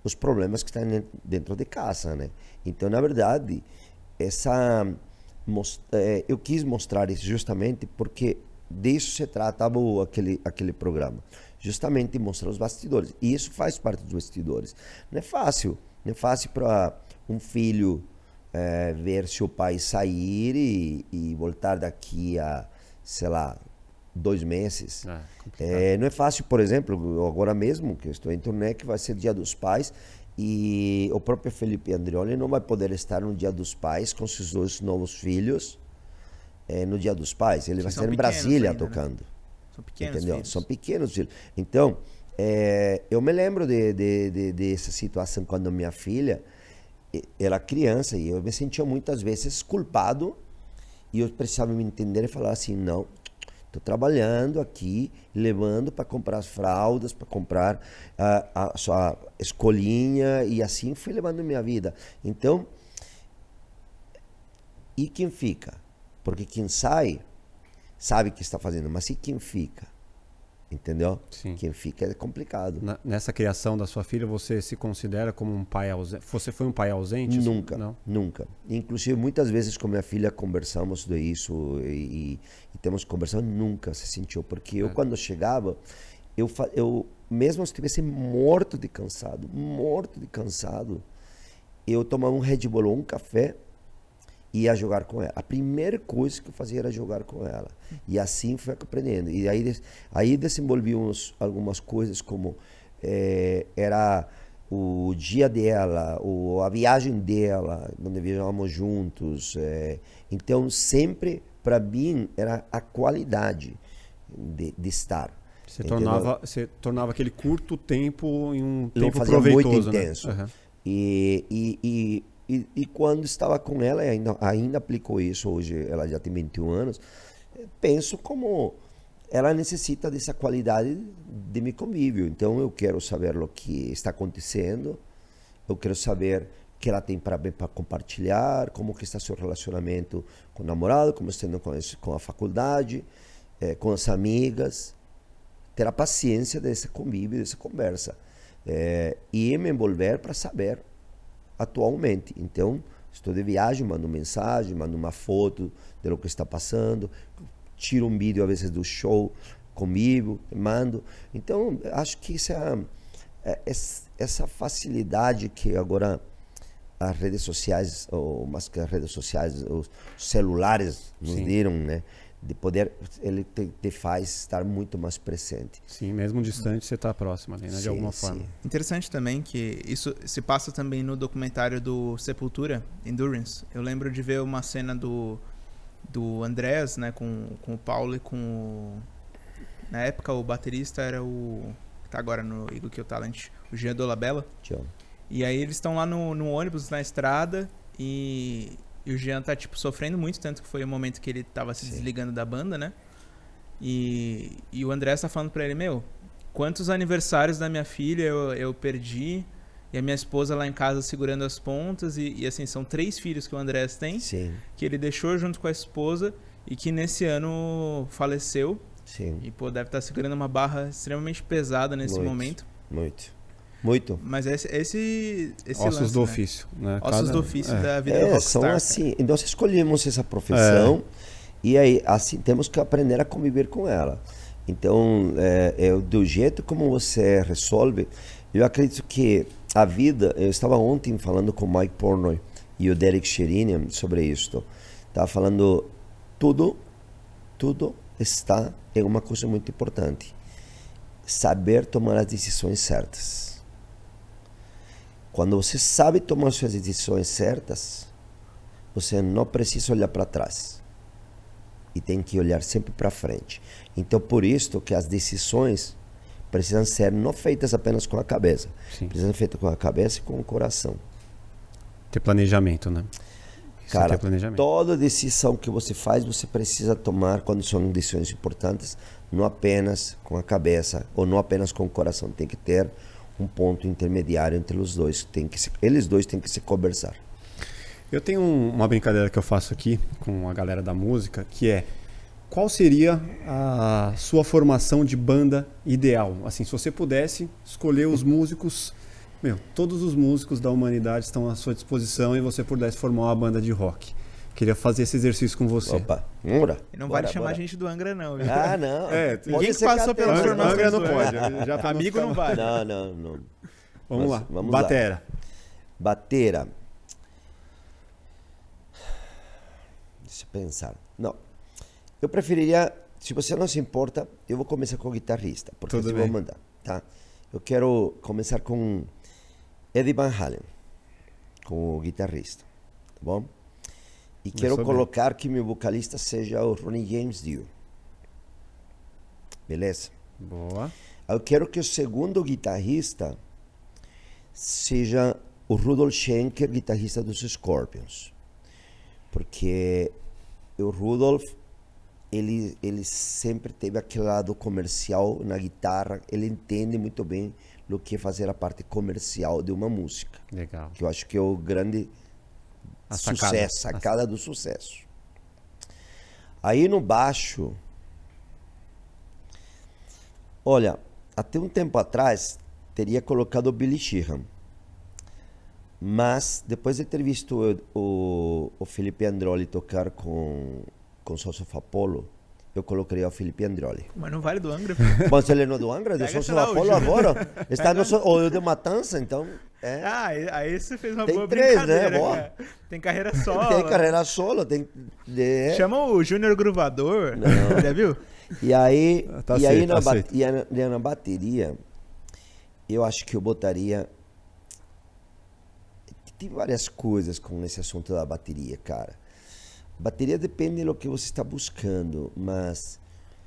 os problemas que estão den- dentro de casa, né? Então, na verdade, essa eh, eu quis mostrar isso justamente porque disso se tratava o- aquele aquele programa, justamente mostrar os bastidores. E isso faz parte dos bastidores. Não é fácil, não é fácil para um filho eh, ver seu pai sair e, e voltar daqui a, sei lá, dois meses. É. É, não é fácil, por exemplo, agora mesmo que eu estou em turnê, que vai ser Dia dos Pais, e o próprio Felipe Andreoli não vai poder estar no Dia dos Pais com seus dois novos filhos é, no Dia dos Pais. Ele vai estar em Brasília ainda, né? tocando. São pequenos entendeu? filhos. São pequenos filhos. Então, é, eu me lembro de, de, de- dessa situação quando minha filha era criança e eu me sentia muitas vezes culpado e eu precisava me entender e falar assim, não, estou trabalhando aqui, levando para comprar as fraldas, para comprar a, a sua escolinha e assim fui levando minha vida. Então, e quem fica? Porque quem sai sabe o que está fazendo, mas e quem fica? Entendeu? Sim. Quem fica é complicado. Na- nessa criação da sua filha, você se considera como um pai ausente? Você foi um pai ausente? Nunca, Não. nunca. Inclusive, muitas vezes com minha filha conversamos de isso e, e temos conversado, nunca se sentiu. Porque eu, quando chegava, eu, eu mesmo se estivesse morto de cansado, morto de cansado, eu tomava um Red Bull ou um café e ia jogar com ela. A primeira coisa que eu fazia era jogar com ela. E assim foi aprendendo. E aí, aí desenvolvi uns, algumas coisas como eh, era o dia dela, o, a viagem dela, onde viajávamos juntos. eh. então, sempre, para mim, era a qualidade de, de estar. Você Entendeu? tornava, você tornava aquele curto tempo em um Eu tempo fazia muito proveitoso, né? intenso. Aham. E, e, e, e, e quando estava com ela, ainda, ainda aplicou isso, hoje ela já tem 21 anos, penso como ela necessita dessa qualidade de meu convívio. Então eu quero saber o que está acontecendo, eu quero saber o que ela tem para compartilhar, como que está seu relacionamento com o namorado, como está com, com a faculdade, eh, com as amigas ter a paciência desse convívio, dessa conversa. É, e me envolver para saber atualmente. Então, estou de viagem, mando mensagem, mando uma foto de lo que está passando, tiro um vídeo às vezes do show comigo, mando. Então, acho que isso é, es- essa facilidade que agora as redes sociais, ou mais que as redes sociais, os celulares nos Sim. deram, né? De poder, ele te, te faz estar muito mais presente. Sim, mesmo distante, você está próximo ali, né? De Sim, alguma sim. forma. Interessante também que isso se passa também no documentário do Sepultura, Endurance. Eu lembro de ver uma cena do, do Andrés, né, com, com o Paulo e com o... Na época o baterista era o... que tá agora no Eagle Kill Talent, o Jean Dolabella. Tchau. E aí eles estão lá no, no ônibus, na estrada, e, e o Jean tá, tipo, sofrendo muito, tanto que foi o momento que ele tava se Sim. desligando da banda, né? E, e o André tá falando pra ele, meu, quantos aniversários da minha filha eu, eu perdi, e a minha esposa lá em casa segurando as pontas, e, e assim, são três filhos que o André tem, Sim, que ele deixou junto com a esposa, e que nesse ano faleceu, sim, e pô, deve estar segurando uma barra extremamente pesada nesse Muito. momento. muito. Muito. Mas esse, esse, esse Ossos lance, do né? ofício. Né? Ossos Cada- do ofício é. da vida É, rockstar. são assim. Nós escolhemos essa profissão e aí assim temos que aprender a conviver com ela. Então, é, é, do jeito como você resolve, eu acredito que a vida. Eu estava ontem falando com o Mike Pornoy e o Derek Sherinian sobre isso. Estava falando tudo, tudo está em uma coisa muito importante: saber tomar as decisões certas. Quando você sabe tomar suas decisões certas, você não precisa olhar para trás. E tem que olhar sempre para frente. Então, por isso que as decisões precisam ser não feitas apenas com a cabeça. Sim. Precisam ser feitas com a cabeça e com o coração. Ter planejamento, né? Isso é Cara, planejamento. toda decisão que você faz, você precisa tomar quando são decisões importantes, não apenas com a cabeça ou não apenas com o coração. Tem que ter um ponto intermediário entre os dois. Tem que se, eles dois têm que se conversar. Eu tenho um- uma brincadeira que eu faço aqui com a galera da música, que é qual seria a sua formação de banda ideal? Assim, se você pudesse escolher os músicos, meu, todos os músicos da humanidade estão à sua disposição e você pudesse formar uma banda de rock. Queria fazer esse exercício com você. Opa, vamos E não vale chamar a gente do Angra, não. viu? Ah, não. É, ninguém que passou pelas cadeira. Angra, não pode. *laughs* Já pra não Amigo não vale. Não, não, não. Vamos Mas lá. vamos lá. Batera. Bateira. Deixa eu pensar. Não. Eu preferiria, se você não se importa, eu vou começar com o guitarrista, porque Tudo assim bem. vou mandar, tá? Eu quero começar com Eddie Van Halen, com o guitarrista, tá bom? E quero bem. colocar que meu vocalista seja o Ronnie James Dio. Beleza? Boa. Eu quero que o segundo guitarrista seja o Rudolf Schenker, guitarrista dos Scorpions. Porque o Rudolf, ele, ele sempre teve aquele lado comercial na guitarra, ele entende muito bem o que é fazer a parte comercial de uma música. Legal. Que eu acho que é o grande A sacada. sucesso, sacada do sucesso. Aí no baixo, olha, até um tempo atrás teria colocado o Billy Sheehan. Mas depois de ter visto o, o, Felipe Androli tocar com com Sosso Apollo, eu colocaria o Felipe Androli. Mas não vale do Angra. *laughs* Mas ele não é do Angra, do Pega, Sosso sei lá, o Apollo Júnior. agora. *laughs* Está no, so- ou de Matança, então. É. Ah, aí- você fez uma Tem boa três, né? brincadeira, Boa. cara. Tem carreira *laughs* solo. Tem carreira solo, tem. é. Chama o Júnior Gruvador. Já viu? E aí, Tá e aí aceito, na, tá aceito. e aí na- na bateria, eu acho que eu botaria. Tem várias coisas com esse assunto da bateria, cara. Bateria depende do que você está buscando, mas.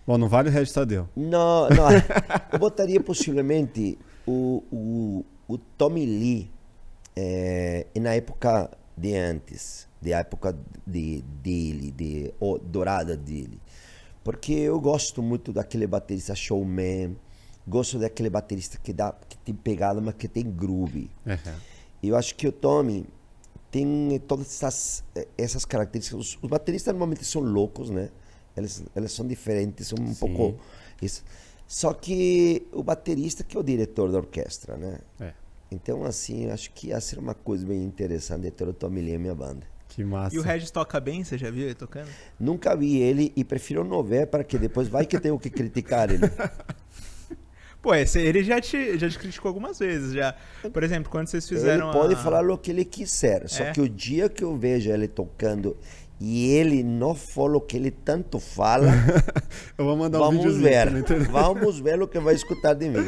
Bom, não vale o Regis Tadeu. Não, não. *laughs* eu botaria possivelmente o, o, o Tommy Lee eh, na época de antes, da época de, dele, de, dourada dele. Porque eu gosto muito daquele baterista showman, gosto daquele baterista que, dá, que tem pegada, mas que tem groove. É. Eu acho que o Tommy tem todas essas, eh, essas características. Os, os bateristas normalmente são loucos, né? Eles, eles são diferentes, são um Sim. pouco. Isso. Só que o baterista que é o diretor da orquestra, né? É. Então, assim, acho que ia ser uma coisa bem interessante ter o Tommy Lee em minha banda. Que massa. E o Regis toca bem, você já viu ele tocando? Nunca vi ele e prefiro não ver para que depois vai que tenho que criticar ele. *laughs* Pô, esse, ele já te, já te criticou algumas vezes. já. Por exemplo, quando vocês Ele fizeram pode a... falar o que ele quiser, só É? que o dia que eu vejo ele tocando e ele não fala o que ele tanto fala, *laughs* Eu vou mandar um vamos vídeo ver. internet. Vamos ver o que vai escutar de mim.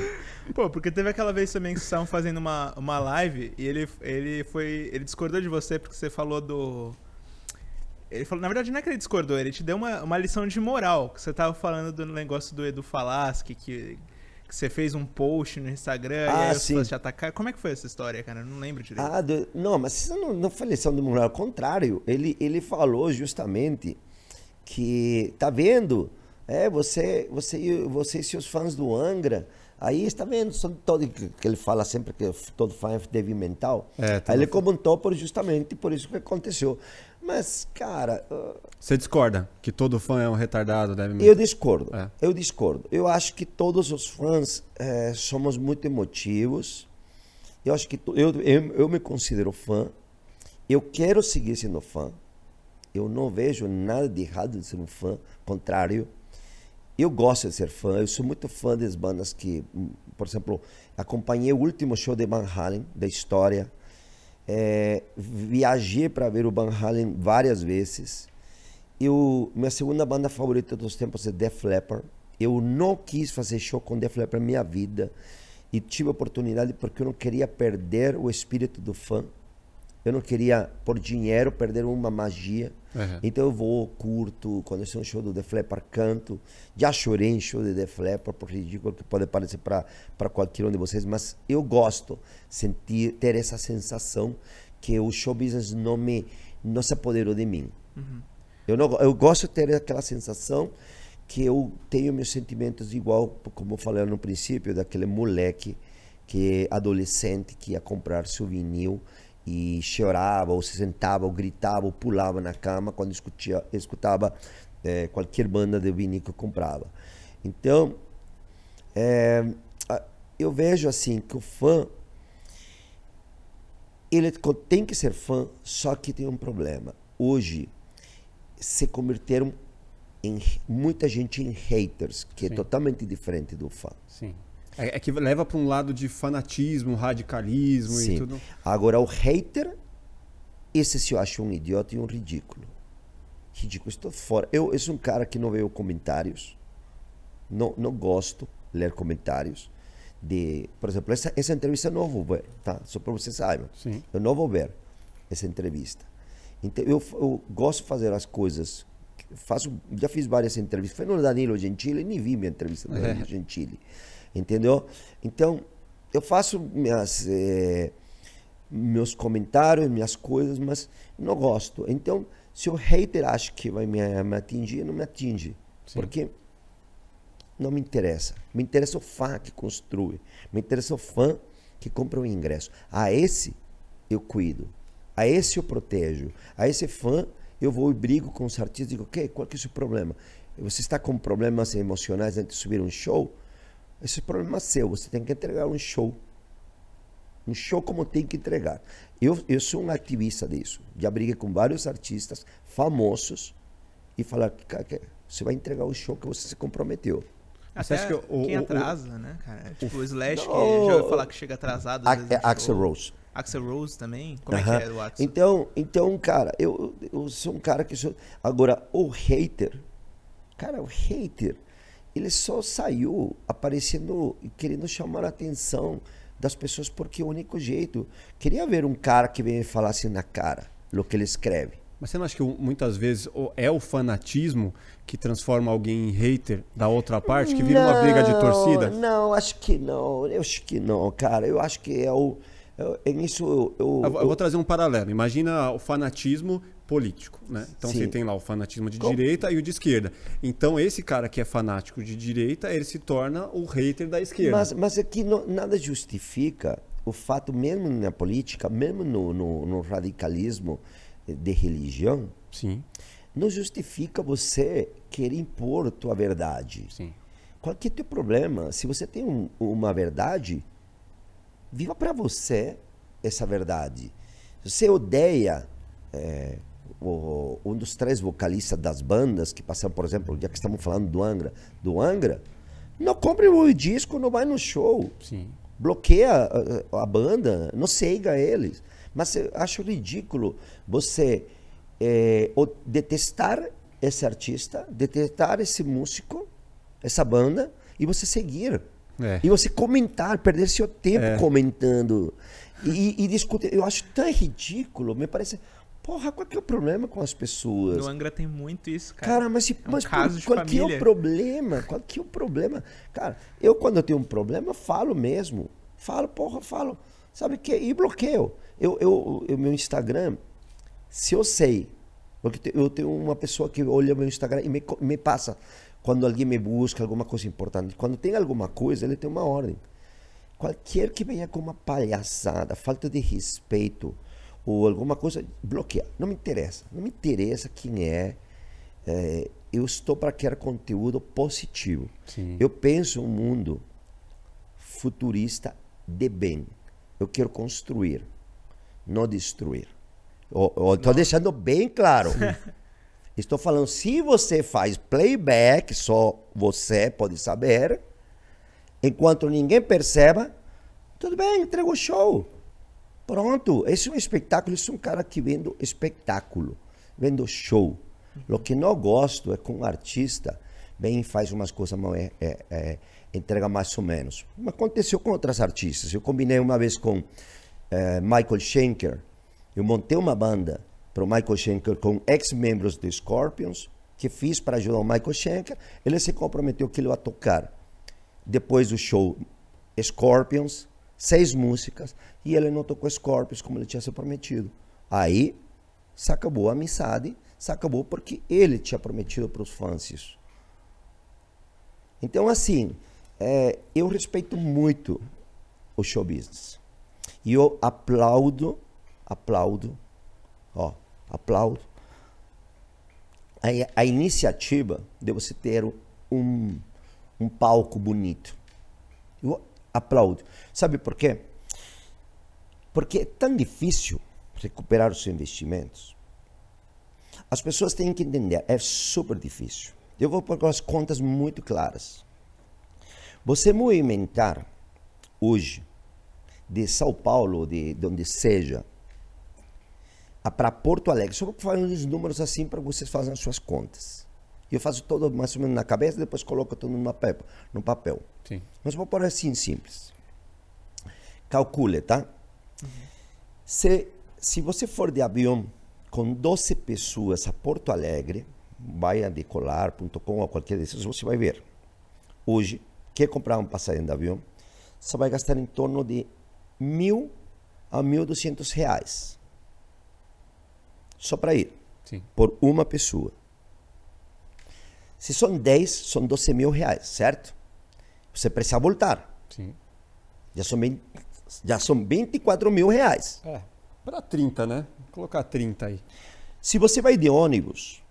Pô, porque teve aquela vez também que vocês estavam fazendo uma, uma live e ele, ele foi. Ele discordou de você porque você falou do. Ele falou, na verdade, não é que ele discordou, ele te deu uma, uma lição de moral. Que você tava falando do negócio do Edu Falaschi, que, que você fez um post no Instagram Ah, e aí as sim. pessoas te atacaram. Como é que foi essa história, cara? Eu não lembro direito. Ah, do- não, mas não, não foi lição de moral. Ao contrário, ele, ele falou justamente que, tá vendo? É, você, você, e- você e seus fãs do Angra, aí está vendo, são todo, que ele fala sempre que todo fã é débil mental. É, aí ele comentou por justamente por isso que aconteceu. Mas, cara, Você discorda que todo fã é um retardado, deve eu discordo. É. Eu discordo. Eu acho que todos os fãs eh, somos muito emotivos Eu acho que eu, eu, eu me considero fã. Eu quero seguir sendo fã. Eu não vejo nada de errado de ser um fã. Contrário, eu gosto de ser fã. Eu sou muito fã das bandas que, por exemplo, acompanhei o último show de Van Halen da história. É, viajei para ver o Van Halen várias vezes. Eu, minha segunda banda favorita dos tempos é Def Leppard. Eu não quis fazer show com Def Leppard na minha vida e tive a oportunidade porque eu não queria perder o espírito do fã. Eu não queria, por dinheiro, perder uma magia. Uhum. Então eu vou, curto, quando eu um show do Def Leppard, canto. Já chorei em show de Def Leppard, por ridículo que pode parecer para qualquer um de vocês, mas eu gosto sentir, ter essa sensação que o show business não, me, não se apoderou de mim. Uhum. Eu, não, eu gosto de ter aquela sensação que eu tenho meus sentimentos igual, como eu falei no princípio, daquele moleque que adolescente que ia comprar seu vinil e chorava, ou se sentava, ou gritava, ou pulava na cama quando escutia, escutava é, qualquer banda de vinil que eu comprava. Então, é, eu vejo assim que o fã ele tem que ser fã, só que tem um problema. Hoje se converteram em muita gente em haters, que é Sim. é totalmente diferente do fã. Sim. É, é que leva para um lado de fanatismo, radicalismo Sim. e tudo. Agora, o hater, esse se eu acho um idiota e um ridículo. Ridículo, estou fora. Eu, eu sou um cara que não vejo comentários. Não, não gosto de ler comentários. De, por exemplo, essa, essa entrevista eu não vou ver, tá? Só para você saibam. Sim. Eu não vou ver essa entrevista. Então, eu, eu gosto de fazer as coisas faço, já fiz várias entrevistas. Foi no Danilo Gentili, nem vi minha entrevista do Danilo é. Gentili. Entendeu? Então, eu faço minhas, eh, meus comentários, minhas coisas, mas não gosto. Então, se o hater acha que vai me, me atingir, não me atinge. Sim. Porque não me interessa. Me interessa o fã que construi. Me interessa o fã que compra o ingresso. A esse eu cuido. A esse eu protejo. A esse fã eu vou e brigo com os artistas e digo, ok, qual que é o seu problema? Você está com problemas emocionais antes de subir um show? Esse é problema seu, você tem que entregar um show. Um show como tem que entregar. Eu, eu sou um ativista disso. Já briguei com vários artistas famosos e falar que você vai entregar o show que você se comprometeu. Até que o, quem o, atrasa, o, né, cara? Tipo, o Slash, que já ouviu falar que chega atrasado. é Axel Rose. Axel Rose também? Como uh -huh. é que é o Axel? Então, então cara, eu, eu sou um cara que sou. Agora, o hater, cara, o hater, ele só saiu aparecendo e querendo chamar a atenção das pessoas porque é o único jeito. Queria ver um cara que venha falar assim na cara o que ele escreve. Mas você não acha que muitas vezes é o fanatismo que transforma alguém em hater da outra parte, que vira não, uma briga de torcida? Não, acho que não. Eu acho que não, cara. Eu acho que é o eu, nisso eu, eu, eu, eu, vou trazer um paralelo. Imagina o fanatismo político, né? Então Sim. você tem lá o fanatismo de direita e o de esquerda. Então esse cara que é fanático de direita, ele se torna o hater da esquerda. Mas, mas aqui não, nada justifica o fato, mesmo na política, mesmo no, no, no radicalismo de religião, Sim. não justifica você querer impor tua verdade. Sim. Qual que é o teu problema? Se você tem um, uma verdade, Viva para você essa verdade. Você odeia é, o, um dos três vocalistas das bandas que passaram, por exemplo, já que estamos falando do Angra, do Angra, não compre o disco, não vai no show. Sim. Bloqueia a, a banda, não siga eles. Mas eu acho ridículo você é, detestar esse artista, detestar esse músico, essa banda, e você seguir. É. E você comentar, perder seu tempo é. comentando. E, e, discutir. Eu acho tão ridículo, me parece. Porra, qual que é o problema com as pessoas? No Angra tem muito isso, cara. Cara, mas, é um mas por, qual que é o problema? Qual que é o problema? Cara, eu quando eu tenho um problema, falo mesmo. Falo, porra, falo. Sabe que? E bloqueio. Eu, eu, eu, meu Instagram, se eu sei, porque eu tenho uma pessoa que olha meu Instagram e me, me passa quando alguém me busca alguma coisa importante. Quando tem alguma coisa, ele tem uma ordem. Qualquer que venha com uma palhaçada, falta de respeito ou alguma coisa, bloqueia. Não me interessa. Não me interessa quem é. é eu estou para criar conteúdo positivo. Sim. Eu penso um mundo futurista de bem. Eu quero construir, não destruir. Estou deixando bem claro. *laughs* Estou falando, se você faz playback, só você pode saber, enquanto ninguém perceba, tudo bem, entrega o show. Pronto, esse é um espetáculo, esse é um cara que vendo espetáculo, vendo show. O que não gosto é com um artista vem e faz umas coisas, é, é, é, entrega mais ou menos. Aconteceu com outras artistas. Eu combinei uma vez com é, Michael Schenker, eu montei uma banda para o Michael Schenker com ex-membros do Scorpions, que fiz para ajudar o Michael Schenker. Ele se comprometeu que ele ia tocar depois do show Scorpions, seis músicas, e ele não tocou Scorpions como ele tinha se prometido. Aí se acabou a amizade, se acabou porque ele tinha prometido para os fãs isso. Então, assim, é, eu respeito muito o show business. E eu aplaudo aplaudo, ó, aplaudo a, a iniciativa de você ter um, um palco bonito. Aplaudo. Sabe por quê? Porque é tão difícil recuperar os investimentos. As pessoas têm que entender, é super difícil. Eu vou pôr as contas muito claras. Você movimentar hoje de São Paulo, de, de onde seja, para Porto Alegre. Só vou fazer uns números assim para vocês fazerem as suas contas. Eu faço todo mais ou menos na cabeça, depois coloco tudo papel. No papel. Sim. Mas vou pôr assim simples. Calcule, tá? Uhum. Se, se você for de avião com 12 pessoas a Porto Alegre, vai a decolar.com ou qualquer desses, você vai ver. Hoje, quer comprar um passagem de avião, você vai gastar em torno de mil a mil duzentos reais só para ir. Sim. Por uma pessoa. Se são 10, são 12 mil reais, certo? Você precisa voltar. Sim. Já são, 20, já são 24 mil reais. É, para 30, né? Vou colocar 30 aí. Se você vai de ônibus,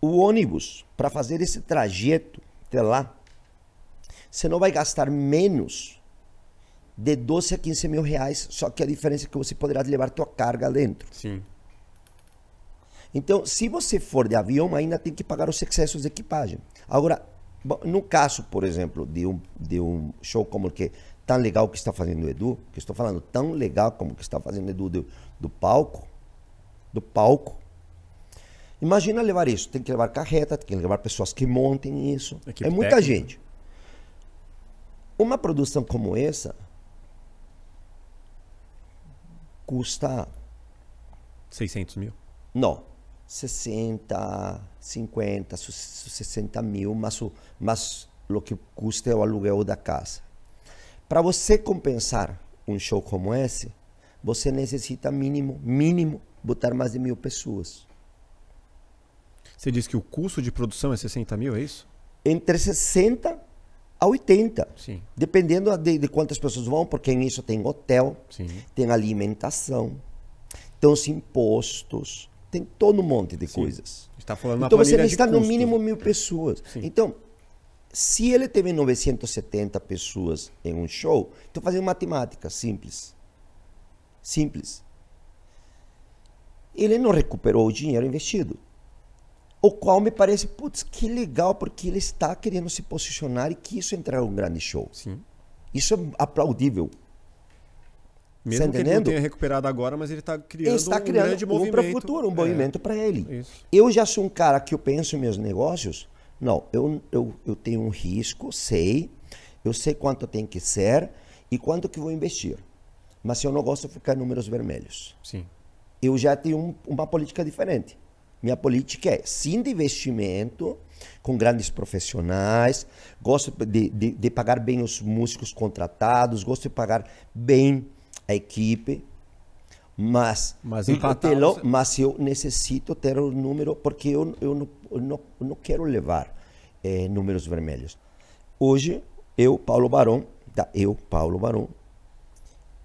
o ônibus, para fazer esse trajeto até lá, você não vai gastar menos de 12 a 15 mil reais, só que a diferença é que você poderá levar tua carga dentro. Sim. Então, se você for de avião, ainda tem que pagar os excessos de equipagem. Agora, no caso, por exemplo, de um, de um show como que tão legal que está fazendo o Edu, que estou falando tão legal como que está fazendo o Edu do, do palco, do palco. Imagina levar isso, tem que levar carreta, tem que levar pessoas que montem isso. Equipe é muita técnica. gente. Uma produção como essa custa 600 mil. Não, 60, 50, 60 mil, mas o, mas o que custa é o aluguel da casa. Para você compensar um show como esse, você necessita mínimo, mínimo, botar mais de mil pessoas. Você disse que o custo de produção é 60 mil, é isso? Entre 60 a 80. Sim. Dependendo de, de quantas pessoas vão, porque nisso tem hotel, Sim. tem alimentação, tem os impostos, tem todo um monte de Sim. coisas. Está falando então você necessita no mínimo mil pessoas. Sim. Então, se ele teve 970 pessoas em um show, estou fazendo matemática simples. Simples. Ele não recuperou o dinheiro investido. O qual me parece, putz, que legal, porque ele está querendo se posicionar e quis entrar em um grande show. Sim. Isso é aplaudível. Mesmo tá que ele não tenha recuperado agora, mas ele está criando, ele está criando um grande um movimento. para o futuro, um é. movimento para ele. Isso. Eu já sou um cara que eu penso em meus negócios. Não, eu, eu, eu tenho um risco, sei. Eu sei quanto tem que ser e quanto que vou investir. Mas eu não gosto de ficar em números vermelhos. Sim. Eu já tenho um, uma política diferente. Minha política é sim de investimento, com grandes profissionais, gosto de, de, de pagar bem os músicos contratados, gosto de pagar bem a equipe, mas, mas, você... mas eu necessito ter o número, porque eu, eu, não, eu não, eu não quero levar é, números vermelhos. Hoje, eu, Paulo Barão, tá, eu, Paulo Barão,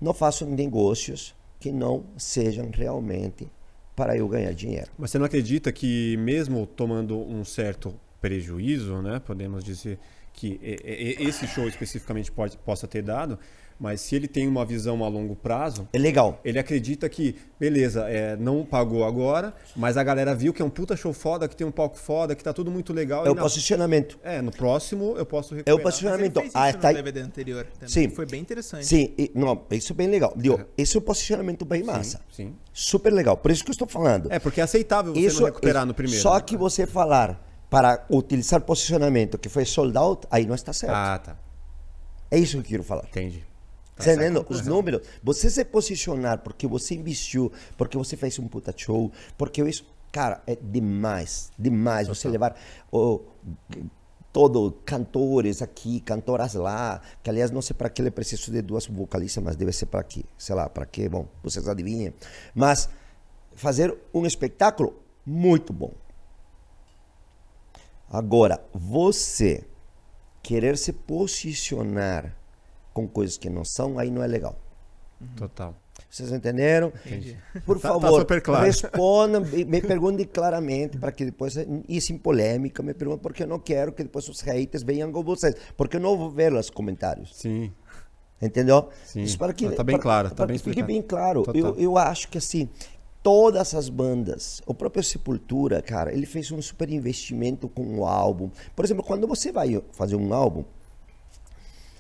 não faço negócios que não sejam realmente para eu ganhar dinheiro. Mas você não acredita que mesmo tomando um certo prejuízo, né, podemos dizer, que é, é, esse show especificamente pode, possa ter dado, mas se ele tem uma visão a longo prazo, É legal. ele acredita que, beleza, é, não pagou agora, mas a galera viu que é um puta show foda, que tem um palco foda, que tá tudo muito legal. É e o na- posicionamento. é, no próximo eu posso É recuperar. o posicionamento. Mas ele fez Ah, isso tá no. DVD anterior também. Sim. Foi bem interessante. Sim, e- não, isso é bem legal. Digo, esse é um posicionamento bem massa. Sim. Super legal. Por isso que eu estou falando. É, porque é aceitável você isso, não recuperar isso- no primeiro. Só que você falar para utilizar posicionamento que foi sold out, aí não está certo. Ah, tá. É isso que eu quero falar. Entendi. Tá Você certo. entendendo? Os números. Você se posicionar porque você investiu, porque você fez um puta show, porque isso. Cara, é demais. Demais. Você levar o, todo cantores aqui, cantoras lá, que aliás não sei para que ele precisa de duas vocalistas, mas deve ser para quê? Sei lá, para quê? Bom, vocês adivinhem. Mas fazer um espetáculo muito bom. Agora, você querer se posicionar com coisas que não são, aí não é legal. Total. Vocês entenderam? Entendi. Por Tá- tá favor, super claro. respondam, me perguntem claramente, para que depois, e sem polêmica, me perguntem, porque eu não quero que depois os haters venham com vocês, porque eu não vou ver os comentários. Sim. Entendeu? Sim. Isso para que, Tá bem para- claro, tá para bem que fique bem claro. Total. Eu, eu acho que assim, todas as bandas, o próprio Sepultura, cara, ele fez um super investimento com o álbum. Por exemplo, quando você vai fazer um álbum,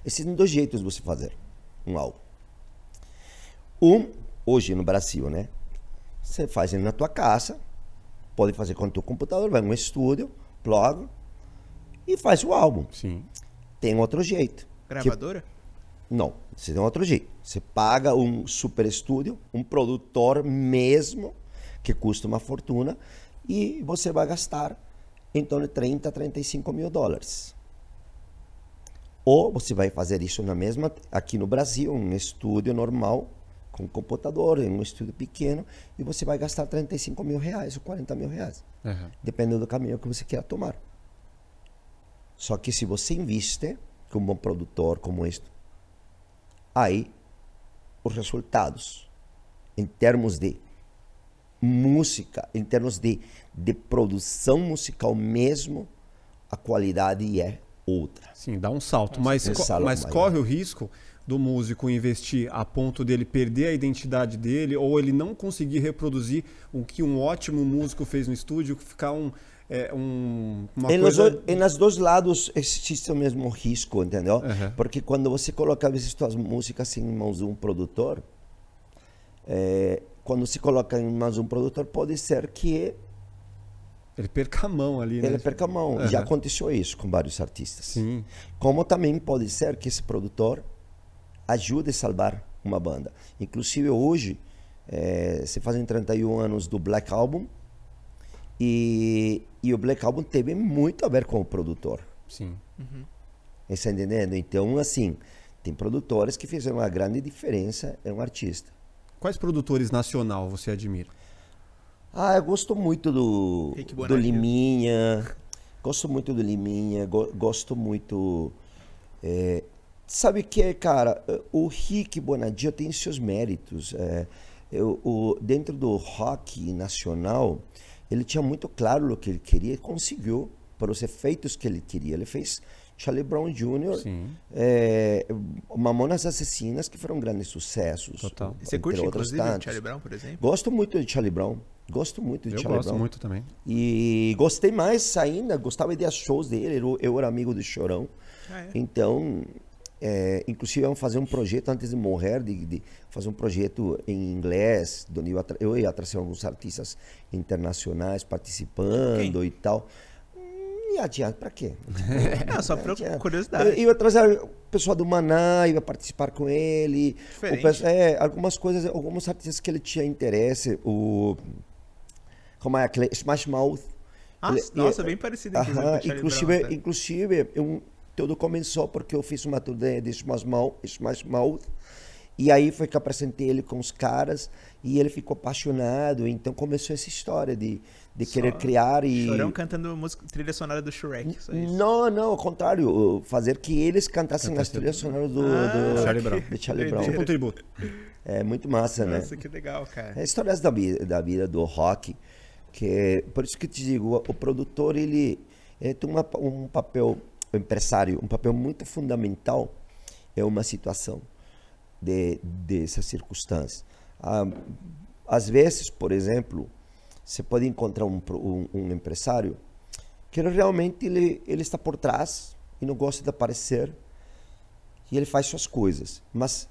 existem dois jeitos de você fazer um álbum. Um, hoje no Brasil, né? Você faz ele na tua casa, pode fazer com o teu computador, vai num estúdio, plug e faz o álbum. Sim. Tem outro jeito. que- Gravadora? Não, você tem outro jeito. Você paga um super estúdio, um produtor mesmo, que custa uma fortuna, e você vai gastar em torno de 30, 35 mil dólares. Ou você vai fazer isso na mesma, aqui no Brasil, um estúdio normal, com computador, em um estúdio pequeno, e você vai gastar 35 mil reais ou 40 mil reais Aham. dependendo do caminho que você queira tomar. Só que se você investe com um bom produtor como este, aí os resultados em termos de música, em termos de, de produção musical mesmo, a qualidade é outra. Sim, dá um salto. Mas, Um co- mas maior. corre o risco do músico investir a ponto dele perder a identidade dele ou ele não conseguir reproduzir o que um ótimo músico fez no estúdio, ficar um, é, um uma Em coisa... em os dois lados existe o mesmo risco, entendeu? Aham. Porque quando você coloca às vezes suas músicas em mãos de um produtor, é, quando se coloca em mãos de um produtor, pode ser que Ele perca a mão ali, né? ele perca a mão. Aham. Já aconteceu isso com vários artistas. Sim. Como também pode ser que esse produtor ajude a salvar uma banda. Inclusive hoje, eh, se fazem 31 anos do Black Album e, e o Black Album teve muito a ver com o produtor. Sim. Está entendendo? Então, assim, tem produtores que fizeram uma grande diferença em um artista. Quais produtores nacional você admira? Ah, eu gosto muito do, Rick do. Liminha. Gosto muito do Liminha. go- gosto muito. é, sabe o que é, cara? O Rick Bonadio tem seus méritos. é, eu- o- dentro do rock nacional, ele tinha muito claro o que ele queria e conseguiu para os efeitos que ele queria. Ele fez Charlie Brown Jr., é, Mamonas Assassinas, que foram grandes sucessos. Total. Você curte, outros inclusive, tantos. Charlie Brown, por exemplo? Gosto muito de Charlie Brown. Gosto muito de Eu Charlie gosto Brown. muito também. E gostei mais ainda, gostava de shows dele. Eu, eu era amigo do Chorão. Ah, é? Então, é, inclusive, vamos fazer um projeto antes de morrer, de, de fazer um projeto em inglês, onde eu, atra- eu ia trazer alguns artistas internacionais participando Quem? e tal. Hum, E adianta, pra quê? *laughs* Não, só por curiosidade. Eu ia trazer o pessoal do Maná, ia participar com ele. O Diferente. pesso- é, algumas coisas, alguns artistas que ele tinha interesse. O. Como é? Smash Mouth. Ah, Ele- nossa, e- bem parecido, inclusive, Aham, com o Charlie inclusive, Brown, tá? inclusive eu, tudo começou porque eu fiz uma turnê de Smash Mouth, Smash Mouth e aí foi que eu apresentei ele com os caras e ele ficou apaixonado. Então começou essa história de, de Só querer criar e. Chorão cantando música, trilha sonora do Shrek, só isso. Não, não, ao contrário, fazer que eles cantassem as Cantasse trilhas sonoras do, Ah, do- Charlie Brown. de Charlie Brown. Tipo um tributo. É muito massa, né? Nossa, que legal, cara. É histórias da vida, da vida do rock, que é- por isso que te digo, o, o produtor ele, ele tem uma- um papel empresário, um papel muito fundamental é uma situação de dessas circunstâncias. Ah, às vezes, por exemplo, você pode encontrar um, um, um empresário que realmente ele, ele está por trás e não gosta de aparecer e ele faz suas coisas, mas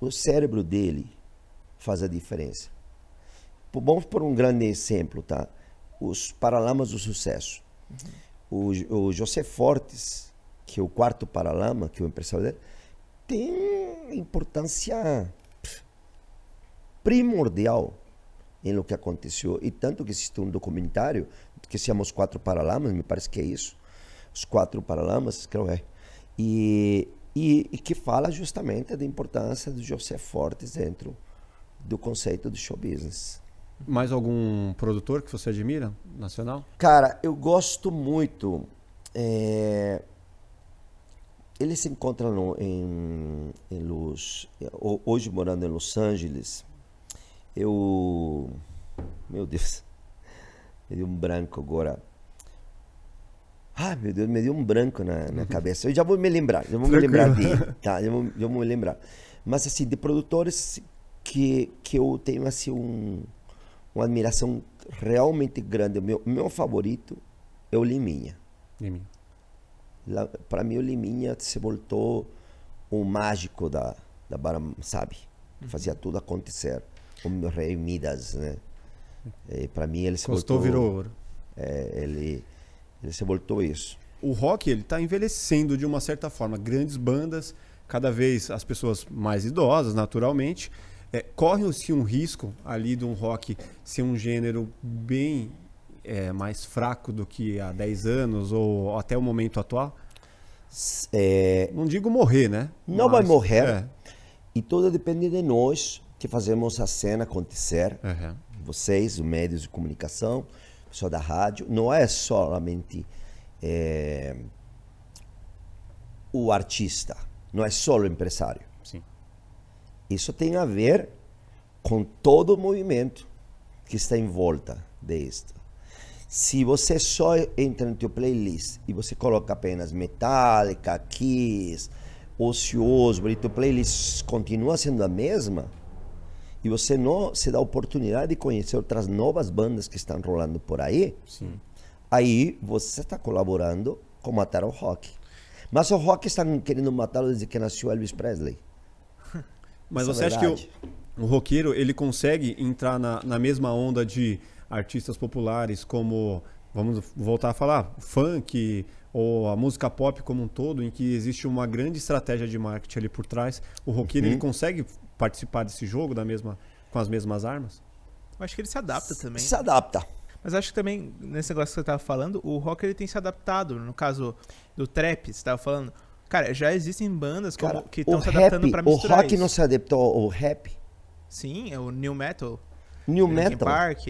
o cérebro dele faz a diferença. Vamos por um grande exemplo, tá? Os Paralamas do Sucesso. Uhum. O, o José Fortes, que é o quarto Paralama, que é o empresário dele, tem importância primordial em lo que aconteceu. E tanto que existe um documentário que se chama Os Quatro Paralamas, me parece que é isso. Os Quatro Paralamas, creio é. E, e, e que fala justamente da importância do José Fortes dentro do conceito do show business. Mais algum produtor que você admira, nacional? Cara, eu gosto muito. É... Ele se encontra no, em, em Los, hoje morando em Los Angeles. Eu, meu Deus, *laughs* me deu um branco agora. Ah, meu Deus, me deu um branco na, na *laughs* cabeça. Eu já vou me lembrar, já vou me lembrar dele, *laughs* tá? Já vou, já vou me lembrar. Mas assim, de produtores que, que eu tenho assim um, uma admiração realmente grande. Meu, meu favorito é o Liminha. Liminha. Para mim, o Liminha se voltou o mágico da, da Bara, sabe? Uhum. Fazia tudo acontecer. O rei Midas, né? Para mim, ele se Costou, voltou... virou ouro. É, ele, ele se voltou isso. O rock, ele tá envelhecendo de uma certa forma. Grandes bandas, cada vez as pessoas mais idosas, naturalmente, é, Corre-se um risco ali de um rock ser um gênero bem é, mais fraco do que há 10 anos ou até o momento atual? É... Não digo morrer, né? Não Mas, vai morrer. É. E tudo depende de nós que fazemos a cena acontecer. Uhum. Vocês, os meios de comunicação, pessoal da rádio. Não é solamente é, o artista, não é só o empresário. Isso tem a ver com todo o movimento que está em volta disto. Se você só entra no teu playlist e você coloca apenas Metallica, Kiss, Ocioso, e teu playlist continua sendo a mesma, e você não se dá a oportunidade de conhecer outras novas bandas que estão rolando por aí, Sim. aí você está colaborando com matar o rock. Mas o rock estão querendo matá-lo desde que nasceu Elvis Presley. Mas Isso você é acha que o, o roqueiro ele consegue entrar na, na mesma onda de artistas populares como, vamos voltar a falar, funk ou a música pop como um todo, em que existe uma grande estratégia de marketing ali por trás, o roqueiro uhum. ele consegue participar desse jogo da mesma, com as mesmas armas? Eu acho que ele se adapta também. Se adapta. Mas acho que também, nesse negócio que você estava falando, o rock ele tem se adaptado. No caso do trap, você estava falando, Cara, já existem bandas Cara, que estão se adaptando para misturar O rock isso. não se adaptou ao rap? Sim, é o new metal. New Linkin metal? Park,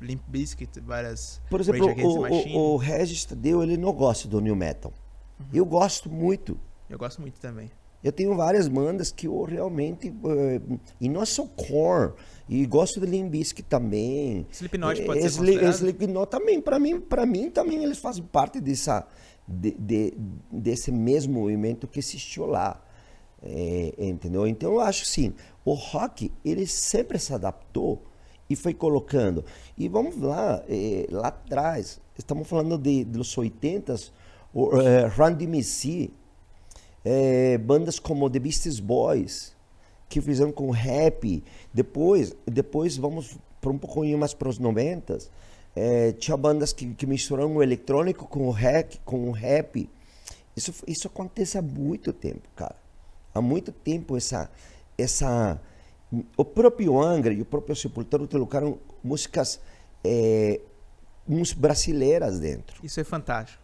Limp Bizkit, várias... Por exemplo, o, o, o Regis Tadeu, ele não gosta do new metal. Uhum. Eu gosto muito. Eu gosto muito também. Eu tenho várias bandas que eu realmente... Uh, e não é só core. E gosto do Limp Bizkit também. Slipknot pode ser considerado? Slipknot também. Para mim, para mim, também eles fazem parte dessa de, de, desse mesmo movimento que existiu lá. É, entendeu? Então eu acho sim, o rock ele sempre se adaptou e foi colocando. E vamos lá, é, lá atrás, estamos falando de, dos 80 o é, Randy Missy, é, bandas como The Beastie Boys, que fizeram com rap. Depois, depois vamos para um pouquinho mais para os 90 é, tinha bandas que, que misturaram o eletrônico com o rap, com o rap. Isso, isso acontece há muito tempo, cara. Há muito tempo essa, essa o próprio Angra e o próprio Sepultura colocaram músicas é, brasileiras dentro. Isso é fantástico.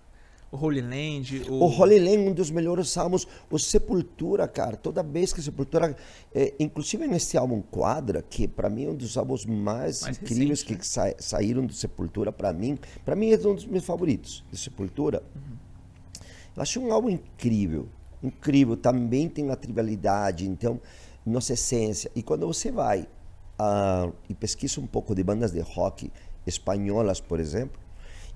O Holy Land. O... o Holy Land, um dos melhores álbuns. O Sepultura, cara. Toda vez que Sepultura. É, inclusive nesse álbum Quadra, que para mim é um dos álbuns mais, mais incríveis recente, que né? sa saíram do Sepultura, para mim. para mim é um dos meus favoritos de Sepultura. Uhum. Eu acho um álbum incrível. Incrível. Também tem uma trivialidade. Então, nossa essência. E quando você vai uh, e pesquisa um pouco de bandas de rock espanholas, por exemplo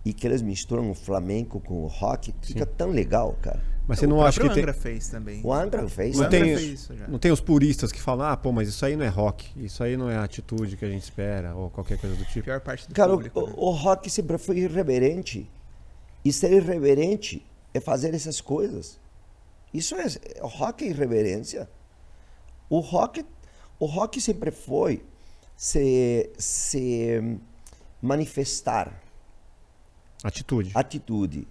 e que eles misturam o flamenco com o rock, fica tão legal, cara. Mas você o não acha que tem. Angra fez também. O Angra fez. Não Angra tem, fez isso já. não tem os puristas que falam, ah, pô, mas isso aí não é rock, isso aí não é a atitude que a gente espera, ou qualquer coisa do A tipo. pior parte do Cara, o, público. né? o- o rock sempre foi irreverente. E ser irreverente é fazer essas coisas. Isso é. O rock é irreverência. O rock, o rock sempre foi se, se manifestar Atitude. atitude.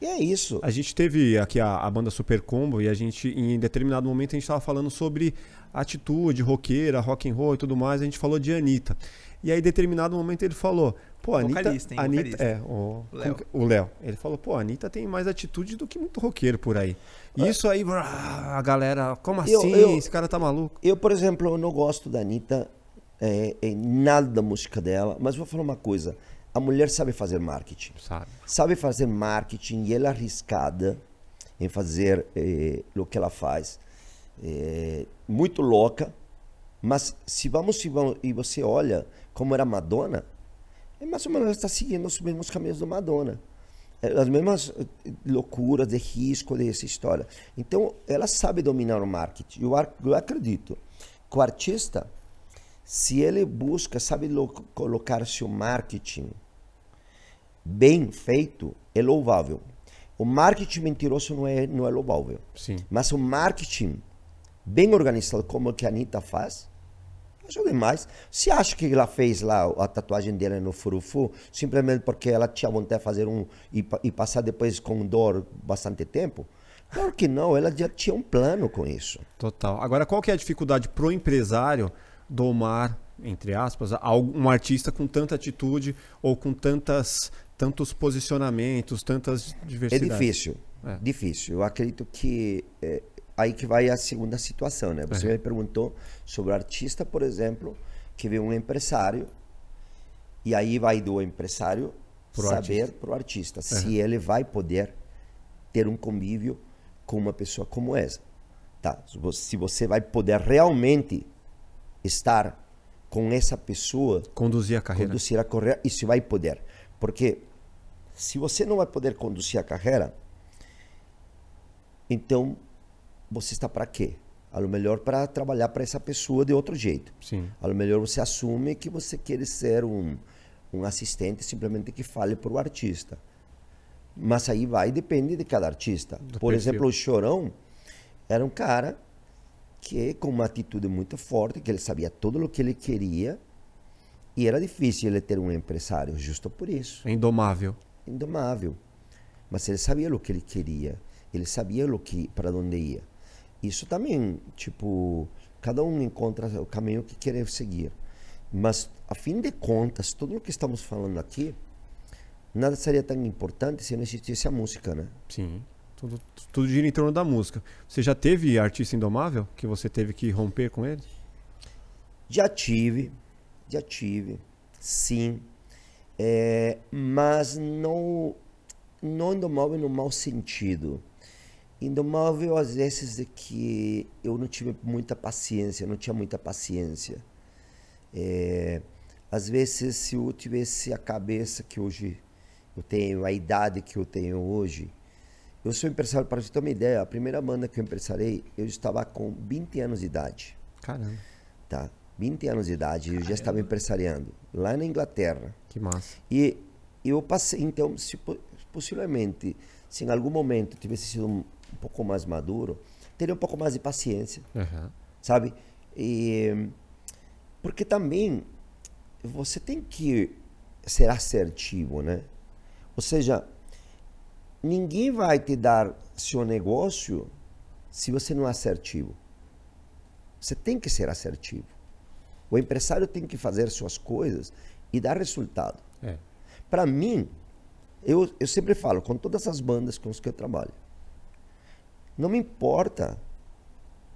E é isso. A gente teve aqui a, a banda Super Combo e a gente, em determinado momento, a gente estava falando sobre atitude, roqueira, rock and roll e tudo mais. A gente falou de Anitta. E aí, em determinado momento, ele falou: pô, Anitta. Vocalista, hein? Anitta Vocalista. é, o Léo. o. Ele falou: pô, a Anitta tem mais atitude do que muito roqueiro por aí. E isso aí, a galera, como Eu- assim? eu- Esse cara tá maluco. Eu, por exemplo, eu não gosto da Anitta é, em nada da música dela, mas vou falar uma coisa. A mulher sabe fazer marketing. Sabe? sabe fazer marketing e ela é arriscada em fazer eh, o que ela faz. Eh, muito louca, mas se vamos, se vamos e você olha como era Madonna, é mais ou menos ela está seguindo os mesmos caminhos do Madonna. É, As mesmas eh, loucuras de risco dessa história. Então, ela sabe dominar o marketing. Eu, eu acredito que o artista, se ele busca, sabe lo- colocar seu marketing bem feito é louvável. O marketing mentiroso não é, não é louvável. Sim. Mas o marketing bem organizado, como o que a Anitta faz, acho demais. Se acha que ela fez lá a tatuagem dela no furufu, simplesmente porque ela tinha vontade de fazer um e, e passar depois com dor bastante tempo? Claro que não, ela já tinha um plano com isso. Total. Agora, qual que é a dificuldade pro empresário domar, entre aspas, um artista com tanta atitude ou com tantas, tantos posicionamentos, tantas É diversidades? difícil, É. difícil. Eu acredito que é, aí que vai a segunda situação, né? Você É. me perguntou sobre o artista, por exemplo, que vê um empresário e aí vai do empresário Pro saber para o artista se ele vai poder ter um convívio com uma pessoa como essa. Tá? Se você vai poder realmente estar com essa pessoa Conduzir a carreira. conduzir a carreira e se vai poder. Porque se você não vai poder conduzir a carreira, então você está para quê? A lo melhor para trabalhar para essa pessoa de outro jeito. Sim. A lo melhor você assume que você quer ser um, um assistente simplesmente que fale para o artista. Mas aí vai, depende de cada artista. Do Por perfil. exemplo, o Chorão era um cara que com uma atitude muito forte, que ele sabia tudo o que ele queria e era difícil ele ter um empresário, justo por isso, indomável. indomável. Mas ele sabia o que ele queria, ele sabia o que para onde ia. Isso também, tipo, cada um encontra o caminho que quer seguir. Mas a fim de contas, tudo o que estamos falando aqui, nada seria tão importante se não existisse a música, né? Sim. Tudo, tudo gira em torno da música. Você já teve artista indomável que você teve que romper com ele? Já tive, já tive, sim. É, mas não, não indomável no mau sentido. Indomável às vezes é que eu não tive muita paciência, não tinha muita paciência. É, às vezes se eu tivesse a cabeça que hoje eu tenho, a idade que eu tenho hoje, eu sou empresário, para você ter uma ideia, a primeira banda que eu empresariei, eu estava com 20 anos de idade Caramba, tá? 20 anos de idade, eu já estava empresariando lá na Inglaterra. que massa. E eu passei, então, se po- possivelmente, se em algum momento tivesse sido um, um pouco mais maduro, teria um pouco mais de paciência, Aham. sabe? E, porque também você tem que ser assertivo, né? Ou seja, ninguém vai te dar seu negócio se você não é assertivo. Você tem que ser assertivo. O empresário tem que fazer suas coisas e dar resultado. É. Para mim, eu, eu sempre falo com todas as bandas com as que eu trabalho, não me importa,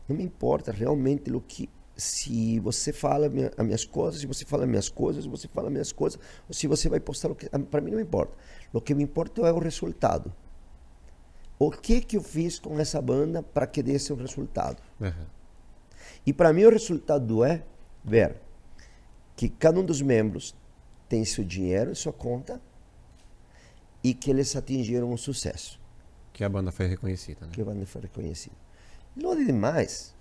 não me importa realmente o que se você fala minha, as minhas coisas, se você fala as minhas coisas, se você fala as minhas coisas, ou se você vai postar o que para mim não me importa. O que me importa é o resultado. O que que eu fiz com essa banda para que desse um resultado? Aham. E para mim o resultado é ver que cada um dos membros tem seu dinheiro em sua conta e que eles atingiram um sucesso, Que a banda foi reconhecida, né? que a banda foi reconhecida. Nada demais.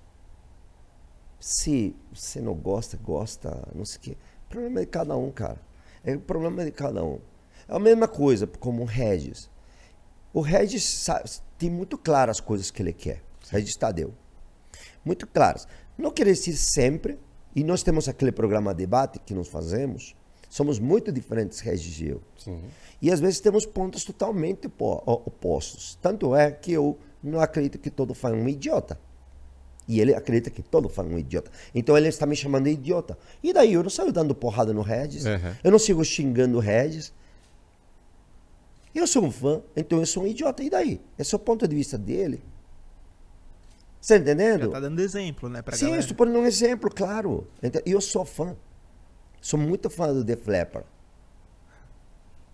Se você não gosta, gosta, não sei o quê. O problema é de cada um, cara. É o problema de cada um. É a mesma coisa como o Regis. O Regis sabe- tem muito claras as coisas que ele quer. Regis Tadeu. Muito claras. Não quer dizer sempre, e nós temos aquele programa debate que nós fazemos, somos muito diferentes, Regis e eu. Sim. E às vezes temos pontos totalmente opostos. Tanto é que eu não acredito que todo fã é um idiota. E ele acredita que todo fã é um idiota. Então ele está me chamando de idiota. E daí eu não saio dando porrada no Regis. Uhum. Eu não sigo xingando o Regis. Eu sou um fã, então eu sou um idiota. E daí? Esse é o ponto de vista dele. Você tá entendendo? Já tá dando exemplo, né, pra Sim, galera. estou pondo um exemplo, claro. Ente- E eu sou fã. Sou muito fã do Def Leppard.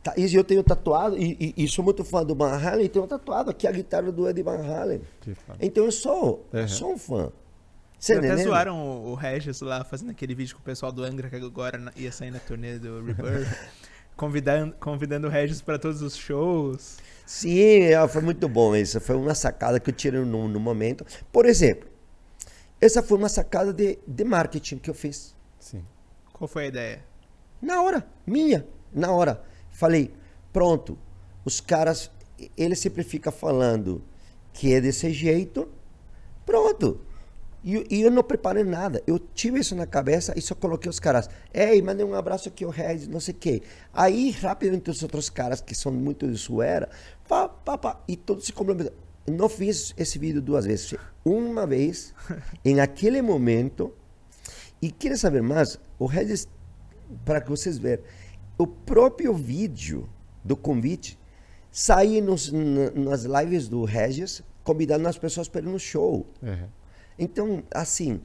Tá, e eu tenho tatuado, e, e- e sou muito fã do Van Halen, e tenho tatuado aqui a guitarra do Eddie Van Halen. Então eu sou, Uhum. sou um fã. Você até zoaram o, o Regis lá fazendo aquele vídeo com o pessoal do Angra que agora ia sair na turnê do Rebirth. *laughs* convidando, convidando o Regis pra todos os shows. Sim, é, foi muito bom isso. Foi uma sacada que eu tirei no, no momento. Por exemplo, essa foi uma sacada de, de marketing que eu fiz. Sim. Qual foi a ideia? Na hora, minha, na hora. Falei, pronto, os caras, ele sempre fica falando que é desse jeito, pronto. E, e eu não preparei nada. Eu tive isso na cabeça e só coloquei os caras. Ei, mandei um abraço aqui ao Regis, não sei o quê. Aí, rapidamente, os outros caras que são muito de suera, pá, pá, pá, e todos se complementam. Eu Não fiz esse vídeo duas vezes. Uma vez, *laughs* em aquele momento. E queria saber mais? O Regis, para que vocês verem, o próprio vídeo do convite sai nos, na- nas lives do Regis, convidando as pessoas para ir no show. Uhum. Então, assim,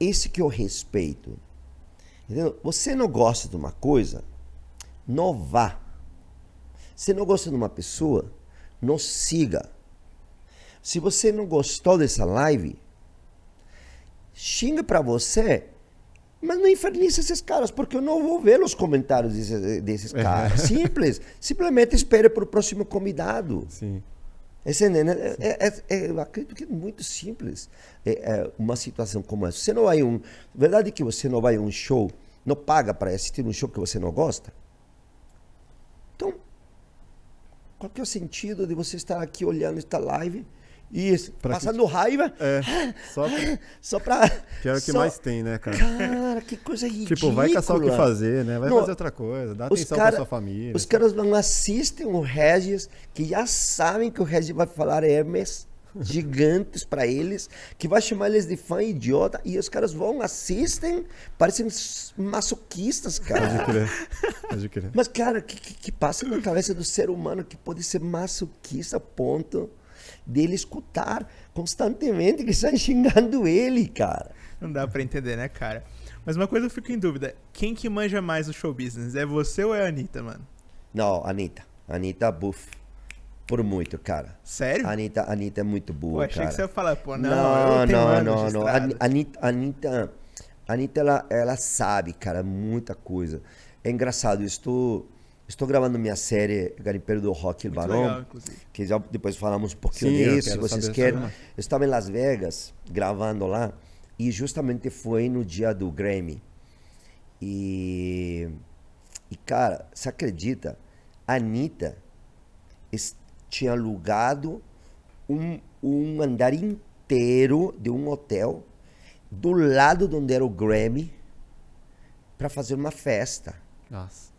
esse que eu respeito. Entendeu? Você não gosta de uma coisa, não vá. Se não gosta de uma pessoa, não siga. Se você não gostou dessa live, xinga pra você, mas não inferniza esses caras, porque eu não vou ver os comentários desses, desses caras. *laughs* Simples. Simplesmente espere para o próximo convidado. Sim. Esse, né, né, é, é- é- eu acredito que é muito simples é, é, uma situação como essa. Você não vai um. Verdade que você não vai a um show, não paga para assistir um show que você não gosta? Então, qual que é o sentido de você estar aqui olhando esta live e Pra passando raiva É. *laughs* Só que, só para. pior que só- mais tem, né, cara? Cara, que coisa ridícula. *laughs* Tipo, vai caçar o que fazer, né? Vai Não, fazer outra coisa. Dá atenção cara- pra sua família. Os caras não assistem o Regis, que já sabem que o Regis vai falar Hermes *laughs* gigantes pra eles, que vai chamar eles de fã idiota, e os caras vão, assistem, parecem masoquistas, Pode cara. crer. Pode crer. Mas, cara, o que, que, que passa na cabeça do ser humano que pode ser masoquista ponto dele escutar constantemente que estão *laughs* xingando ele, cara? Não dá pra entender, né, cara? Mas uma coisa eu fico em dúvida. Quem que manja mais o show business? É você ou é a Anitta, mano? Não, Anitta. Anitta, buff. Por muito, cara. Sério? Anitta, Anitta é muito Pô, boa, achei cara. que você ia falar, pô, não, não, eu não, não, não. Anitta, Anitta, Anitta ela, ela sabe, cara, muita coisa. É engraçado, eu estou, estou gravando minha série Garimpeiro do Rock Muito Barão, legal, que já depois falamos um pouquinho Sim, disso, se vocês querem. Eu estava em Las Vegas gravando lá e justamente foi no dia do Grammy. E, e cara, você acredita? A Anitta tinha alugado um, um andar inteiro de um hotel do lado de onde era o Grammy para fazer uma festa. Nossa.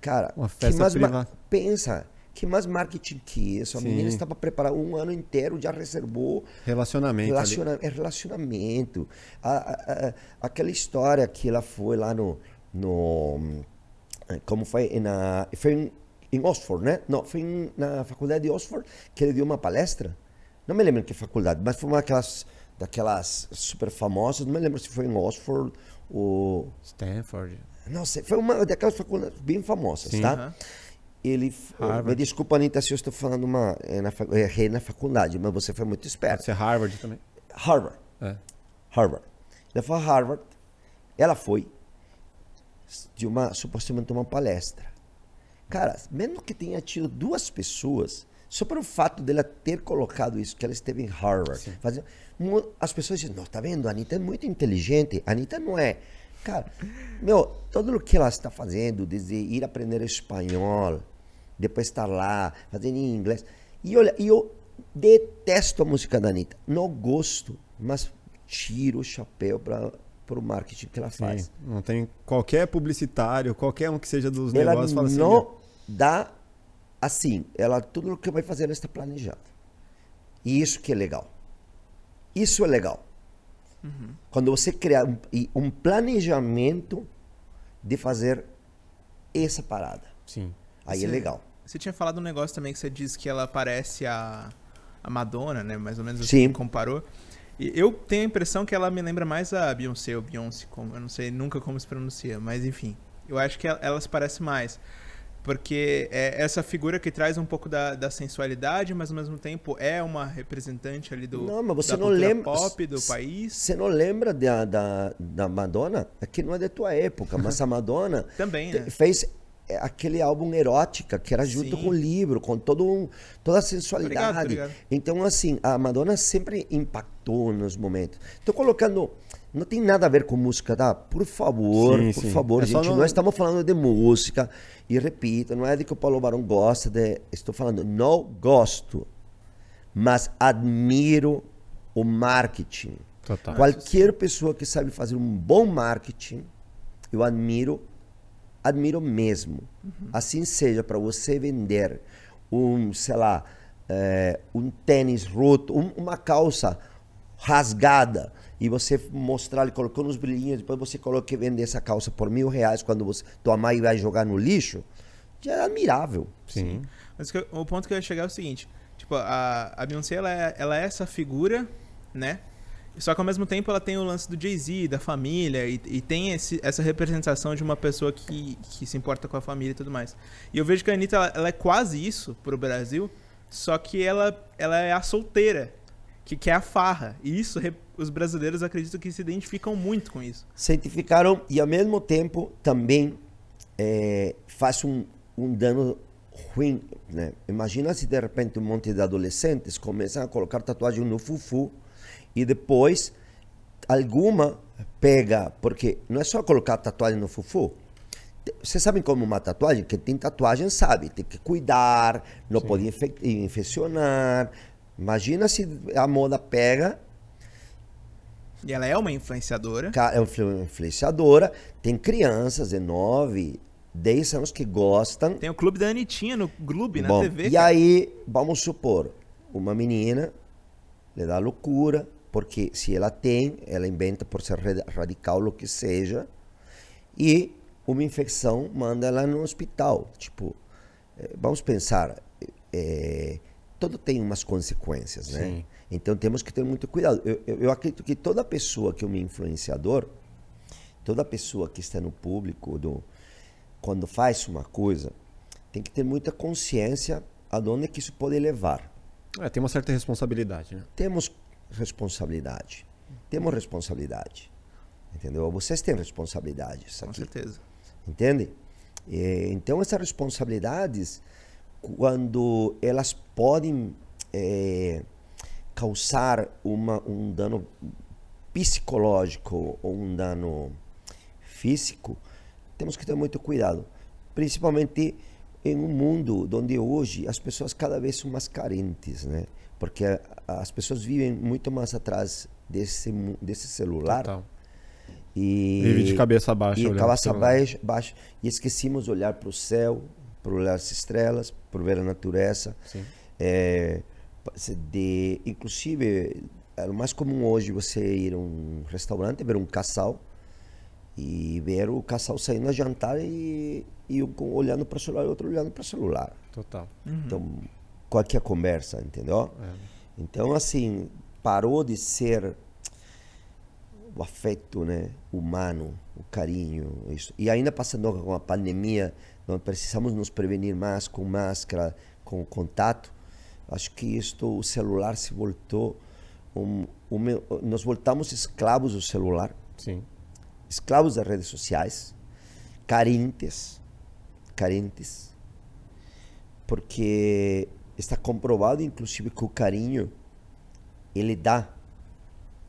Cara, Uma que festa mais ma- privada. pensa, que mais marketing que isso? A Sim. menina estava preparada um ano inteiro, já reservou Relacionamento. ali. relaciona, é relacionamento. A- a- a- aquela história que ela foi lá no, no como foi na foi em, em Oxford, né? Não, foi em- na faculdade de Oxford que ele deu uma palestra. Não me lembro que faculdade, mas foi uma daquelas daquelas super famosas. Não me lembro se foi em Oxford ou Stanford. Não sei, foi uma daquelas faculdades bem famosas, Sim. tá? Aham. Ele, f- Harvard. me desculpa, Anitta, se eu estou falando uma, é, na, errei na faculdade, mas você foi muito esperto. ser Harvard também. Harvard. É. Harvard. Ela foi a Harvard. Ela foi de uma supostamente uma palestra Cara, mesmo que tenha tido duas pessoas, só pelo fato dela ter colocado isso, que ela esteve em Harvard, fazendo, as pessoas dizem, não, tá vendo, a Anitta é muito inteligente, a Anitta não é. Cara, meu, tudo o que ela está fazendo, desde ir aprender espanhol, depois estar lá, fazendo em inglês. E olha, eu detesto a música da Anitta. Não gosto, mas tiro o chapéu para o marketing que ela faz. Sim, não tem qualquer publicitário, qualquer um que seja dos ela negócios, fala assim. Não dá assim. Ela, tudo o que vai fazer, ela está planejado. E isso que é legal. Isso é legal. Uhum. Quando você cria um, um, planejamento de fazer essa parada. Sim. Aí é você, é legal. Você tinha falado um negócio também que você disse que ela parece a, a Madonna, né? Mais ou menos assim, Sim. comparou. E eu tenho a impressão que ela me lembra mais a Beyoncé ou Beyoncé, como, eu não sei nunca como se pronuncia, mas enfim. Eu acho que ela, ela se parece mais porque é essa figura que traz um pouco da, da, sensualidade, mas ao mesmo tempo é uma representante ali do não, mas você não lembra, pop do país. Você não lembra da, da, da Madonna? É que não é da tua época, mas a *laughs* Madonna também né? fez aquele álbum erótica que era junto Sim. com o livro, com todo um, toda a sensualidade. Obrigado, obrigado. Então assim, a Madonna sempre impactou nos momentos. Estou colocando não tem nada a ver com música, tá? Por favor, sim, por sim. favor, é gente. Não... Nós estamos falando de música. E repito, não é de que o Paulo Barão gosta de. Estou falando, não gosto. Mas admiro o marketing. Total. Qualquer pessoa que sabe fazer um bom marketing, eu admiro, admiro mesmo. Uhum. Assim seja para você vender um, sei lá, é, um tênis roto, um, uma calça rasgada e você mostrar, ele colocou nos brilhinhos, depois você coloca que vender essa calça por mil reais quando você, tua mãe vai jogar no lixo, já é admirável. Sim. Sim. Mas o ponto que eu ia chegar é o seguinte, tipo, a, a Beyoncé, ela é, ela é essa figura, né? Só que ao mesmo tempo ela tem o lance do Jay-Z, da família, e, e tem esse, essa representação de uma pessoa que, que se importa com a família e tudo mais. E eu vejo que a Anitta, ela, ela é quase isso pro Brasil, só que ela, ela é a solteira que, que é a farra. E isso os brasileiros acreditam que se identificam muito com isso. Se identificaram e ao mesmo tempo também é, faz um, um dano ruim. Né? Imagina se de repente um monte de adolescentes começam a colocar tatuagem no fufu e depois alguma pega, porque não é só colocar tatuagem no fufu. Vocês sabem como uma tatuagem? Quem tem tatuagem sabe, tem que cuidar, não Sim. pode infeccionar, Imagina se a moda pega. E ela é uma influenciadora. É uma influenciadora. Tem crianças de 9, 10 anos que gostam. Tem o clube da Anitinha no clube, Bom, na TV. E cara. aí, vamos supor, uma menina lhe dá loucura, porque se ela tem, ela inventa por ser radical, o que seja, e uma infecção manda ela no hospital. Tipo, eh, vamos pensar, é, tudo tem umas consequências, né? Sim. Então temos que ter muito cuidado. Eu, eu, eu, acredito que toda pessoa que é um influenciador, toda pessoa que está no público, do, quando faz uma coisa, tem que ter muita consciência aonde que isso pode levar. É, tem uma certa responsabilidade, né? Temos responsabilidade. Temos responsabilidade. Entendeu? Vocês têm responsabilidades aqui. Com certeza. Entende? E, então essas responsabilidades quando elas podem é, causar uma, um dano psicológico ou um dano físico, temos que ter muito cuidado. Principalmente em um mundo onde hoje as pessoas cada vez são mais carentes, né? Porque as pessoas vivem muito mais atrás desse, desse celular. Total. E, Vive de cabeça baixa. E cabeça baixa, baixa. E esquecemos de olhar para o céu, para olhar as estrelas, para ver a natureza. É, de, inclusive, é mais comum hoje você ir a um restaurante, ver um casal e ver o casal saindo a jantar e, e um olhando para o celular e outro olhando para o celular. Total. Uhum. Então, qualquer conversa, entendeu? É. Então, assim, parou de ser o afeto né, humano, o carinho. Isso. E ainda passando com a pandemia, nós precisamos nos prevenir mais com máscara, com contato. Acho que isto, o celular se voltou. Um, um, nós voltamos escravos do celular. Sim. Escravos das redes sociais. Carentes. Carentes. porque está comprovado, inclusive, que o carinho ele dá,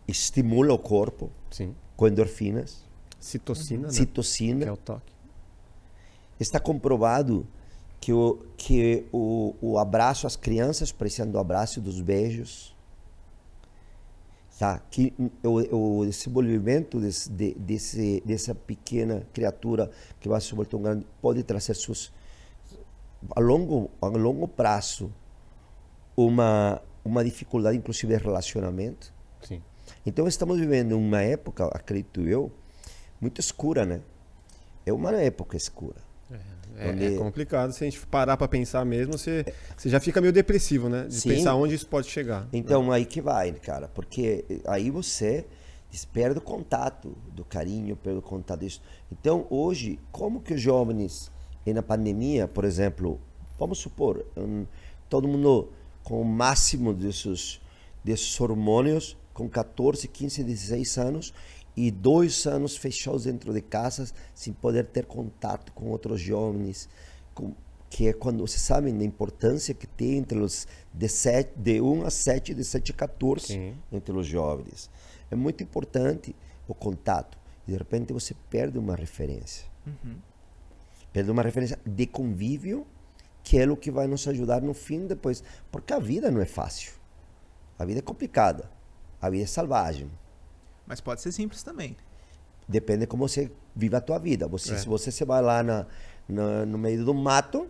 estimula o corpo Sim. com endorfinas, Citocina, né? citocina. Que é o toque. Está comprovado que o, que o, o abraço às crianças precisam do abraço e dos beijos. Tá? Que o, o desenvolvimento desse, de, desse, dessa pequena criatura que vai se voltar um grande pode trazer seus, a longo, a longo prazo uma, uma dificuldade, inclusive, de relacionamento. Sim. Então estamos vivendo uma época, acredito eu, muito escura, né? É uma época escura. É, é complicado. Se a gente parar pra pensar mesmo, você, você já fica meio depressivo, né? De Sim. pensar onde isso pode chegar. Então aí que vai, cara, porque aí você perde o contato do carinho, perde o contato disso. Então hoje, como que os jovens na pandemia, por exemplo, vamos supor, um, todo mundo com o máximo desses, desses hormônios, com 14, 15, 16 anos, e dois anos fechados dentro de casas, sem poder ter contato com outros jovens, com, que é quando vocês sabem da importância que tem entre os de, sete, de 1 a 7, de 7 a 14, Sim. entre os jovens. É muito importante o contato. E de repente você perde uma referência. Perde uma referência de convívio, que é o que vai nos ajudar no fim depois. Porque a vida não é fácil. A vida é complicada. A vida é selvagem. Mas pode ser simples também. Depende como você vive a tua vida. Você, É. Se você se vai lá na, na- no meio do mato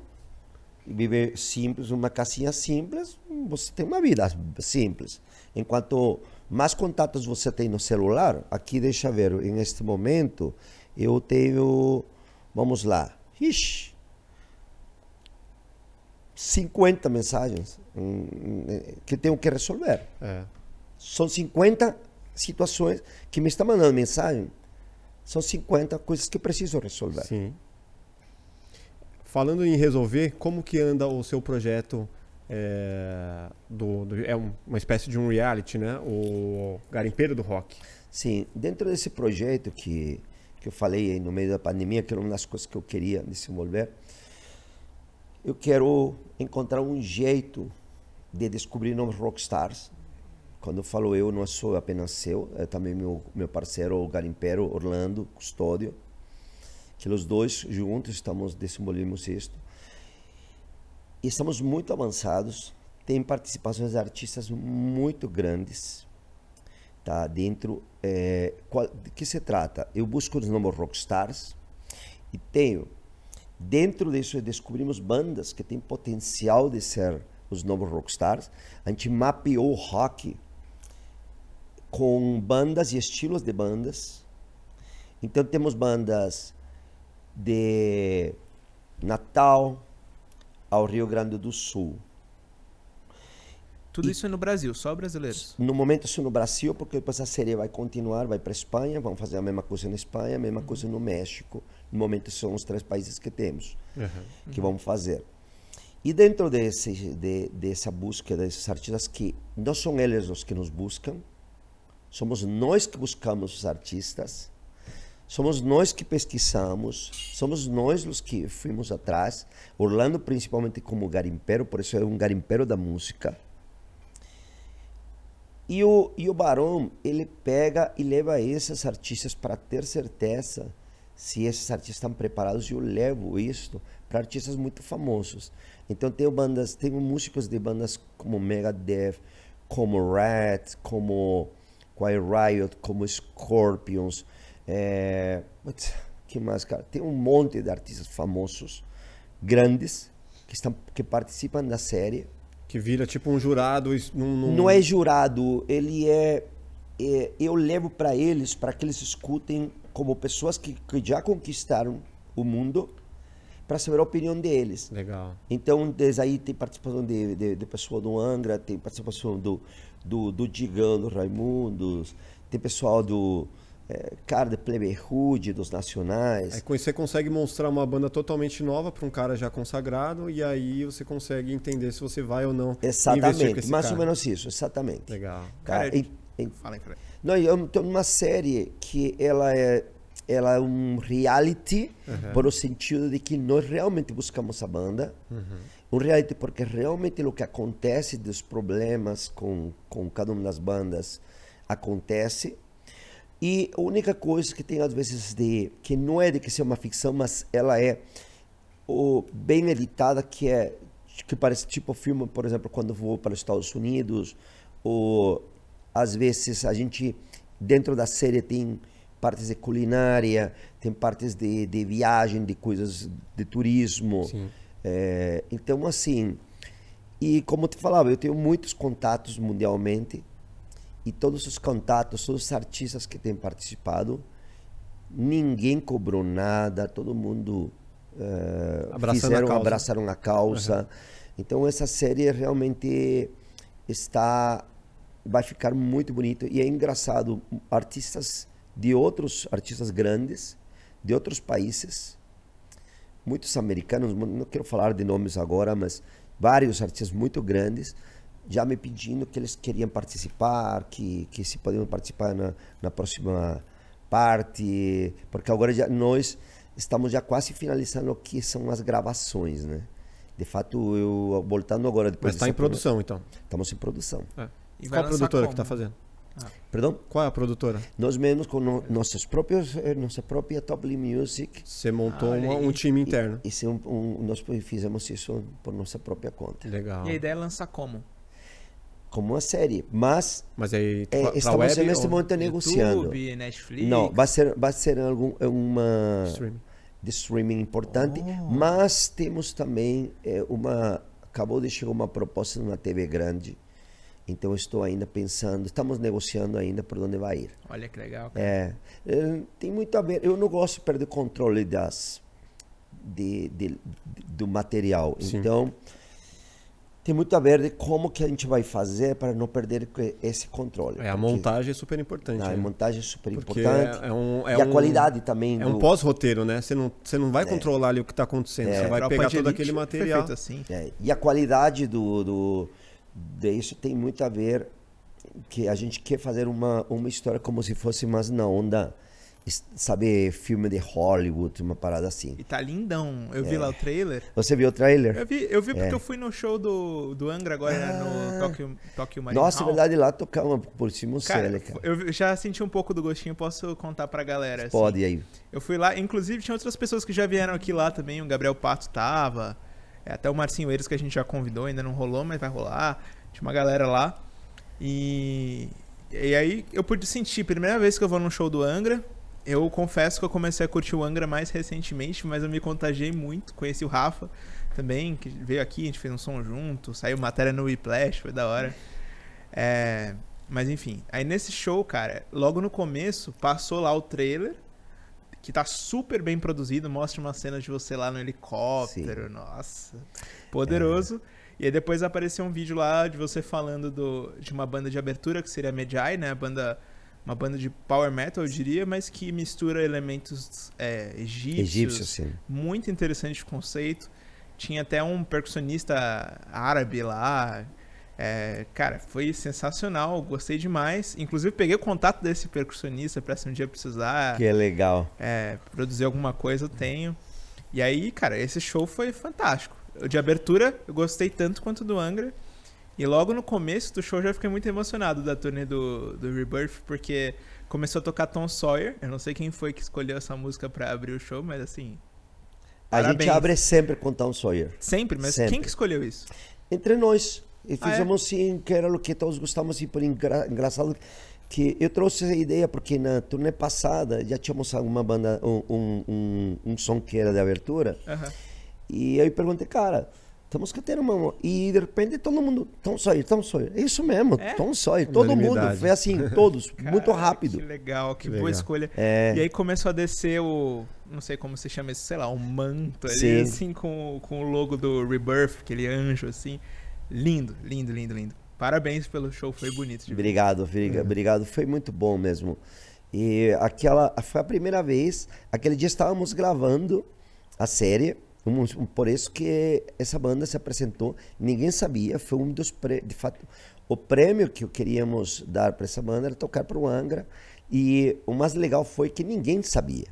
e vive simples, uma casinha simples, você tem uma vida simples. Enquanto mais contatos você tem no celular, aqui deixa ver, em este momento eu tenho, vamos lá, ixi, 50 mensagens que tenho que resolver. É. São 50 situações que me estão mandando mensagem. São 50 coisas que eu preciso resolver. Sim. Falando em resolver, como que anda o seu projeto? É, do, do- é um- uma espécie de um reality, né? O Garimpeiro do Rock. Sim, dentro desse projeto que, que eu falei aí no meio da pandemia, que era uma das coisas que eu queria desenvolver, eu quero encontrar um jeito de descobrir novos rockstars. Quando eu falo eu, não sou apenas seu, é também meu, meu parceiro, o Garimpero, Orlando, Custódio, que os dois juntos estamos desenvolvemos isto. E estamos muito avançados, tem participações de artistas muito grandes, tá? Dentro é, qual, de que se trata? Eu busco os novos rockstars e tenho dentro disso descobrimos bandas que têm potencial de ser os novos rockstars. A gente mapeou o rock com bandas e estilos de bandas então temos bandas de Natal ao Rio Grande do Sul Tudo isso é no Brasil, só brasileiros. no momento isso no Brasil, porque depois a série vai continuar, vai para Espanha, vamos fazer a mesma coisa na Espanha, a mesma coisa no México. No momento são os três países que temos, que vamos fazer. E dentro desse, de, dessa búsqueda desses artistas, que não são eles os que nos buscam, somos nós que buscamos os artistas, somos nós que pesquisamos, somos nós os que fomos atrás. Orlando, principalmente, como garimpero, por isso é um garimpero da música. E o, e o Barão, ele pega e leva esses artistas para ter certeza se esses artistas estão preparados. E eu levo isso para artistas muito famosos. Então, tenho bandas, tenho músicos de bandas como Megadeth, como Rat, como Quiet Riot, como Scorpions. É... que mais, cara? Tem um monte de artistas famosos, grandes, que, estão, que participam da série. Que vira tipo um jurado. Num, num- Não é jurado, ele é. é- eu levo para eles, para que eles escutem como pessoas que, que já conquistaram o mundo, para saber a opinião deles. Legal. Então, desde aí tem participação de, de, de pessoal do Angra, tem participação do, do, do Digão, do Raimundos, tem pessoal do. É, cara, de Plebe Hood, dos Nacionais. Com isso você consegue mostrar uma banda totalmente nova para um cara já consagrado e aí você consegue entender se você vai ou não Exatamente, esse mais cara. ou menos isso, exatamente. Legal. Tá? Cara, E- e- Fala aí, cara. Não, eu tenho uma série que ela é, ela é um reality por o sentido de que nós realmente buscamos a banda. Um reality porque realmente o que acontece dos problemas com, com cada uma das bandas acontece. E a única coisa que tem às vezes de que não é de que seja uma ficção, mas ela é o, bem editada, que é que parece tipo filme, por exemplo, quando vou para os Estados Unidos, ou às vezes a gente dentro da série tem partes de culinária, tem partes de, de viagem, de coisas de turismo. É, então, assim, e como eu te falava, eu tenho muitos contatos mundialmente e todos os contatos, todos os artistas que têm participado, ninguém cobrou nada, todo mundo eh, Abraçando a fizeram, causa. abraçaram a causa. Então essa série realmente está vai ficar muito bonito e é engraçado artistas de outros artistas grandes de outros países muitos americanos, não quero falar de nomes agora, mas vários artistas muito grandes já me pedindo que eles queriam participar, que, que se podiam participar na, na próxima parte, porque agora já nós estamos já quase finalizando o que são as gravações, né? De fato, eu voltando agora depois Mas está em produção, então. Estamos em produção. É. E Qual a produtora que como? está fazendo? Perdão? Qual é a produtora? Nós mesmos com no, nossos próprios, eh, nossa própria Top Lee Music. Você montou Olha uma- um time interno. Esse é um, um- nós fizemos isso por nossa própria conta, Legal. E a ideia é lançar como? como uma série. Mas Mas aí, pra estamos web neste ou momento negociando. YouTube, Netflix? Não, vai ser, vai ser algum, é uma streaming? de streaming importante, Oh. mas temos também eh, uma acabou de chegar uma proposta numa TV grande. Então estou ainda pensando, estamos negociando ainda por onde vai ir. Olha que legal. cara. É, é, tem muito a ver. Eu não gosto de perder controle das de, de- do material. Sim. Então tem muito a ver de como que a gente vai fazer para não perder esse controle. É, a Porque- montagem é super importante. Ah, a né? montagem é super Porque importante. é, é um, é e a um- qualidade também. É um do- pós-roteiro, né? Você não, você não vai controlar ali o que está acontecendo. Você vai pegar todo aquele material. feito assim. É, e a qualidade do, do disso tem muito a ver que a gente quer fazer uma, uma história como se fosse mais na onda, sabe, filme de Hollywood, uma parada assim. E tá lindão. Eu É. vi lá o trailer. Você viu o trailer? Eu vi, eu vi porque É. eu fui no show do, do Angra agora no Tokyo, Tokyo Marine Nossa, é Hall. verdade, lá tocava por cima Cara, cara. eu já senti um pouco do gostinho, posso contar pra galera. assim. Pode aí. Eu fui lá, inclusive tinha outras pessoas que já vieram aqui lá também, o Gabriel Pato tava, é, até o Marcinho Eiros que a gente já convidou, ainda não rolou, mas vai rolar. Tinha uma galera lá. E, e aí eu pude sentir, primeira vez que eu vou num show do Angra, eu confesso que eu comecei a curtir o Angra mais recentemente, mas eu me contagiei muito, conheci o Rafa também, que veio aqui, a gente fez um som junto, saiu matéria no Whiplash, foi da hora. É, mas enfim, aí nesse show, cara, logo no começo passou lá o trailer, que tá super bem produzido, mostra uma cena de você lá no helicóptero, nossa, poderoso. E aí depois apareceu um vídeo lá de você falando do, de uma banda de abertura que seria Medjai, né? A banda, uma banda de power metal, eu diria, mas que mistura elementos é, egípcios, Egípcio, sim. muito interessante o conceito. Tinha até um percussionista árabe lá. É, cara, foi sensacional, gostei demais. Inclusive, peguei o contato desse percussionista pra se um dia precisar Que é legal. é, produzir alguma coisa, eu tenho. E aí, cara, esse show foi fantástico. De abertura, eu gostei tanto quanto do Angra. E logo no começo do show, eu já fiquei muito emocionado da turnê do, do Rebirth, porque começou a tocar Tom Sawyer. Eu não sei quem foi que escolheu essa música pra abrir o show, mas assim, A Parabéns. gente abre sempre com Tom Sawyer. sempre. Mas Sempre. quem que escolheu isso? Entre nós. E Ah, é? fizemos sim, que era o que todos gostávamos. E por engra- engraçado que eu trouxe essa ideia porque na turnê passada já tínhamos alguma banda, um, um, um, um som que era de abertura. Aham. E aí eu perguntei, cara, temos que ter uma. E de repente todo mundo, Tom Sawyer, Tom Sawyer. É isso mesmo, É? Tom Sawyer. Todo mundo. Foi assim, todos. *laughs* muito Caraca, rápido. Que legal, que, Que boa legal. escolha. É. E aí começou a descer o. Não sei como se chama isso, sei lá, um manto ali, Sim. assim, com, com o logo do Rebirth, aquele anjo, assim. Lindo, lindo, lindo, lindo. Parabéns pelo show, foi bonito. de. Obrigado, obriga- obrigado. Foi muito bom mesmo. E aquela foi a primeira vez. Aquele dia estávamos gravando a série. um- por isso que essa banda se apresentou. Ninguém sabia. Foi um dos prê- de fato o prêmio que queríamos dar para essa banda era tocar para o Angra. E o mais legal foi que ninguém sabia.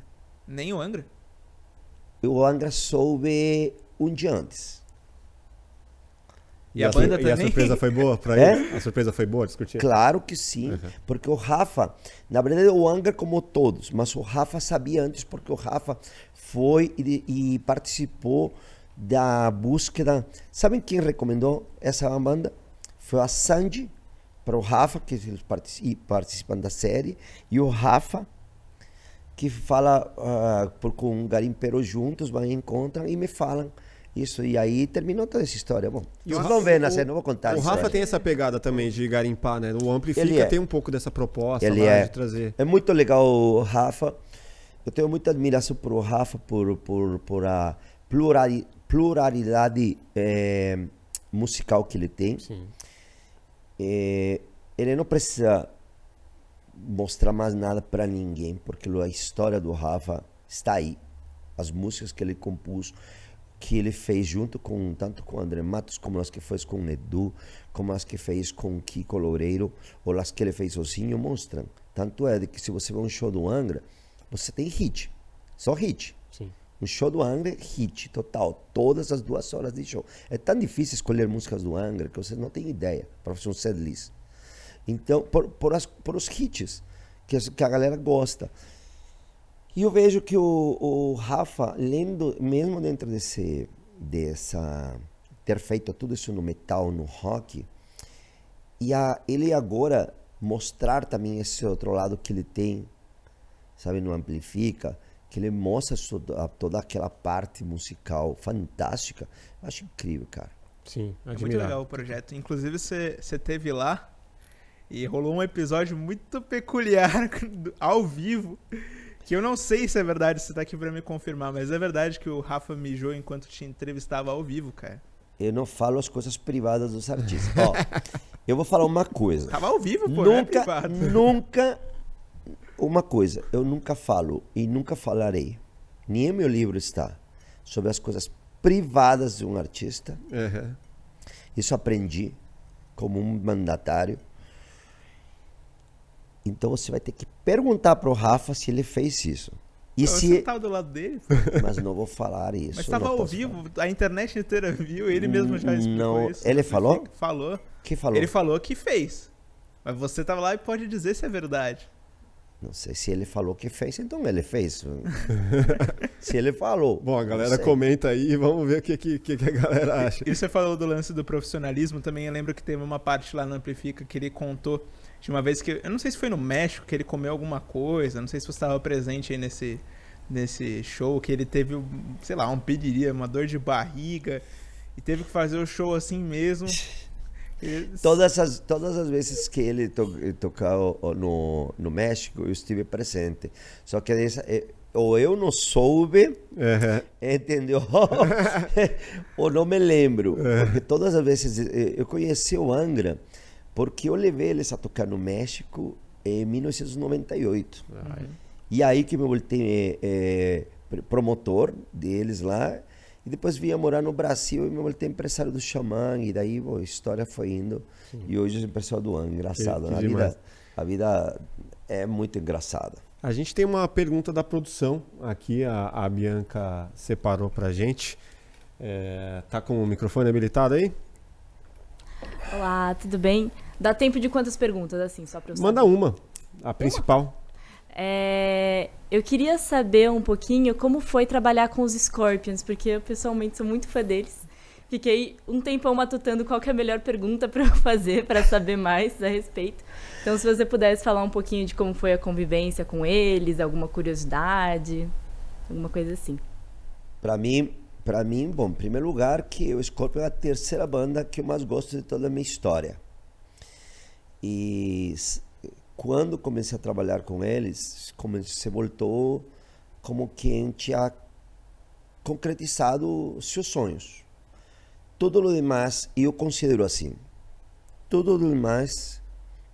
Nem o Angra? O Angra soube um dia antes. E, a, banda também? E a surpresa foi boa pra É? ele? A surpresa foi boa, discutir? Claro que sim, porque o Rafa, na verdade o Angra como todos, mas o Rafa sabia antes porque o Rafa foi e, e participou da búsqueda. Sabem quem recomendou essa banda? Foi a Sandy para o Rafa, que eles partici- participam da série, e o Rafa, que fala ah, por, com um garimpeiro juntos, vão encontram e me falam isso. E aí terminou toda essa história. Bom, E vocês Rafa- vão ver na o- série, não vou contar. O Rafa tem essa pegada também de garimpar, né? O Amplifica é. tem um pouco dessa proposta Ele lá é. de trazer. É muito legal o Rafa. Eu tenho muita admiração por o Rafa, por, por, por a plurali- pluralidade eh, musical que ele tem. Eh, ele não precisa mostrar mais nada para ninguém, porque a história do Rafa está aí. As músicas que ele compôs, que ele fez junto com tanto com o André Matos, como as que fez com o Edu, como as que fez com o Kiko Loureiro, ou as que ele fez sozinho, mostram. Tanto é que se você vê um show do Angra, você tem hit, só hit. Sim. Um show do Angra, hit total, todas as duas horas de show. É tão difícil escolher músicas do Angra que vocês não têm ideia para fazer um setlist. Então, por, por, as, por os hits que, que a galera gosta. E eu vejo que o, o Rafa, lendo, mesmo dentro desse, dessa. ter feito tudo isso no metal, no rock, e a, ele agora mostrar também esse outro lado que ele tem, sabe, no Amplifica, que ele mostra toda, toda aquela parte musical fantástica. Eu acho incrível, cara. Sim, É muito legal o projeto. Inclusive, você você teve lá e rolou um episódio muito peculiar *laughs* ao vivo. Que eu não sei se é verdade, você tá aqui pra me confirmar, mas é verdade que o Rafa mijou enquanto te entrevistava ao vivo, cara. Eu não falo as coisas privadas dos artistas. Ó, eu vou falar uma coisa. Tava ao vivo, pô, é nunca, privado. nunca. Uma coisa, eu nunca falo e nunca falarei. Nem em meu livro está sobre as coisas privadas de um artista. Uhum. Isso aprendi como um mandatário. Então você vai ter que perguntar pro Rafa se ele fez isso. E Você se, tava do lado dele, *laughs* mas não vou falar isso. mas não tava ao vivo, a internet inteira viu, ele mesmo já explicou Não, isso. ele falou? Falou. falar. Que falou? Ele falou que fez. Mas você tava lá e pode dizer se é verdade. Não sei se ele falou que fez, então ele fez. *laughs* se ele falou. Bom, a galera comenta aí e vamos ver o que, que, que que a galera acha. E você falou do lance do profissionalismo também. Eu lembro que teve uma parte lá no Amplifica que ele contou de uma vez que. Eu não sei se foi no México que ele comeu alguma coisa. Não sei se você estava presente aí nesse, nesse show. Que ele teve, sei lá, um pediria, uma dor de barriga. E teve que fazer o show assim mesmo. *laughs* Todas as, todas as vezes que ele to, tocou no, no México, eu estive presente. Só que dessa, eh, ou eu não soube, Uhum. *laughs* entendeu? *laughs* ou não me lembro. Porque todas as vezes eh, eu conheci o Angra porque eu levei eles a tocar no México em 1998. E aí que me voltei eh, eh, promotor deles lá. E depois vim morar no Brasil e me voltei empresário do Xamã. E daí bom, a história foi indo. E hoje eu sou empresário do Angra. Engraçado. Que- que a, demais. vida, a vida é muito engraçada. A gente tem uma pergunta da produção aqui, a, a Bianca separou pra gente. É, tá com o microfone habilitado aí? Olá, tudo bem? Dá tempo de quantas perguntas, assim, só pra eu Manda saber? uma, a principal. É, eu queria saber um pouquinho como foi trabalhar com os Scorpions, porque eu pessoalmente sou muito fã deles. Fiquei um tempão matutando qual que é a melhor pergunta pra eu fazer, pra saber mais a respeito. Então, se você pudesse falar um pouquinho de como foi a convivência com eles, alguma curiosidade, alguma coisa assim. Para mim, para mim, bom, em primeiro lugar, que o Scorpion é a terceira banda que eu mais gosto de toda a minha história. E quando comecei a trabalhar com eles, como se voltou como quem tinha concretizado seus sonhos. Tudo o demais, eu considero assim, tudo o demais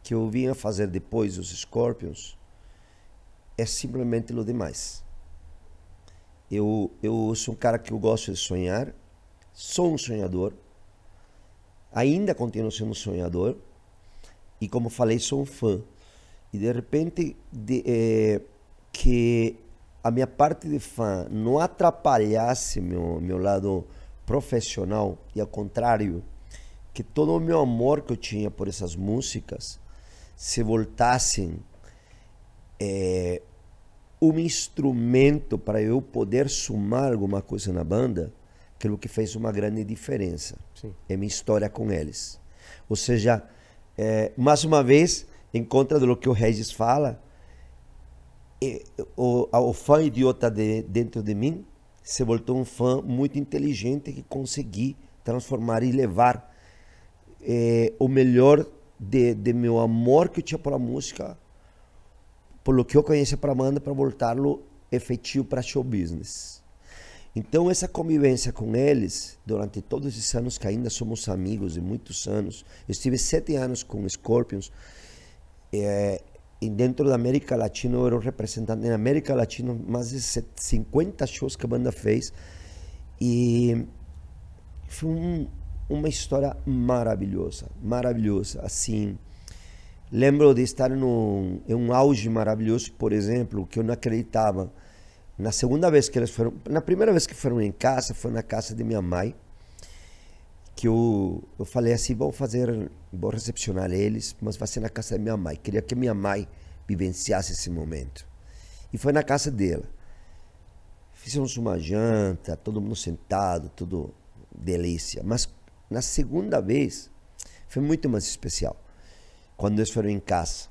que eu vinha fazer depois dos Scorpions é simplesmente o demais. Eu, eu sou um cara que eu gosto de sonhar, sou um sonhador, ainda continuo sendo um sonhador, e como falei, sou um fã. E de repente, de, eh, que a minha parte de fã não atrapalhasse meu, meu lado profissional, e ao contrário, que todo o meu amor que eu tinha por essas músicas se voltassem é, um instrumento para eu poder somar alguma coisa na banda, aquilo que fez uma grande diferença. Sim. É minha história com eles. Ou seja, é, mais uma vez, em contra do que o Regis fala, é, o, o fã idiota de, dentro de mim se voltou um fã muito inteligente que consegui transformar e levar é, o melhor de, de meu amor que eu tinha pela música, pelo que eu conhecia para a banda, para voltá-lo efetivo para show business. Então, essa convivência com eles, durante todos esses anos que ainda somos amigos, e muitos anos, eu estive sete anos com Scorpions, é, e dentro da América Latina, eu era o representante na América Latina, mais de 50 shows que a banda fez, e foi um, uma história maravilhosa, maravilhosa, assim... Lembro de estar num, em um auge maravilhoso, por exemplo, que eu não acreditava na segunda vez que eles foram, na primeira vez que foram em casa, foi na casa de minha mãe, que eu, eu falei assim, vou fazer, vou recepcionar eles, mas vai ser na casa da minha mãe. Queria que minha mãe vivenciasse esse momento. E foi na casa dela. Fizemos uma janta, todo mundo sentado, tudo delícia. Mas na segunda vez foi muito mais especial, quando eles foram em casa.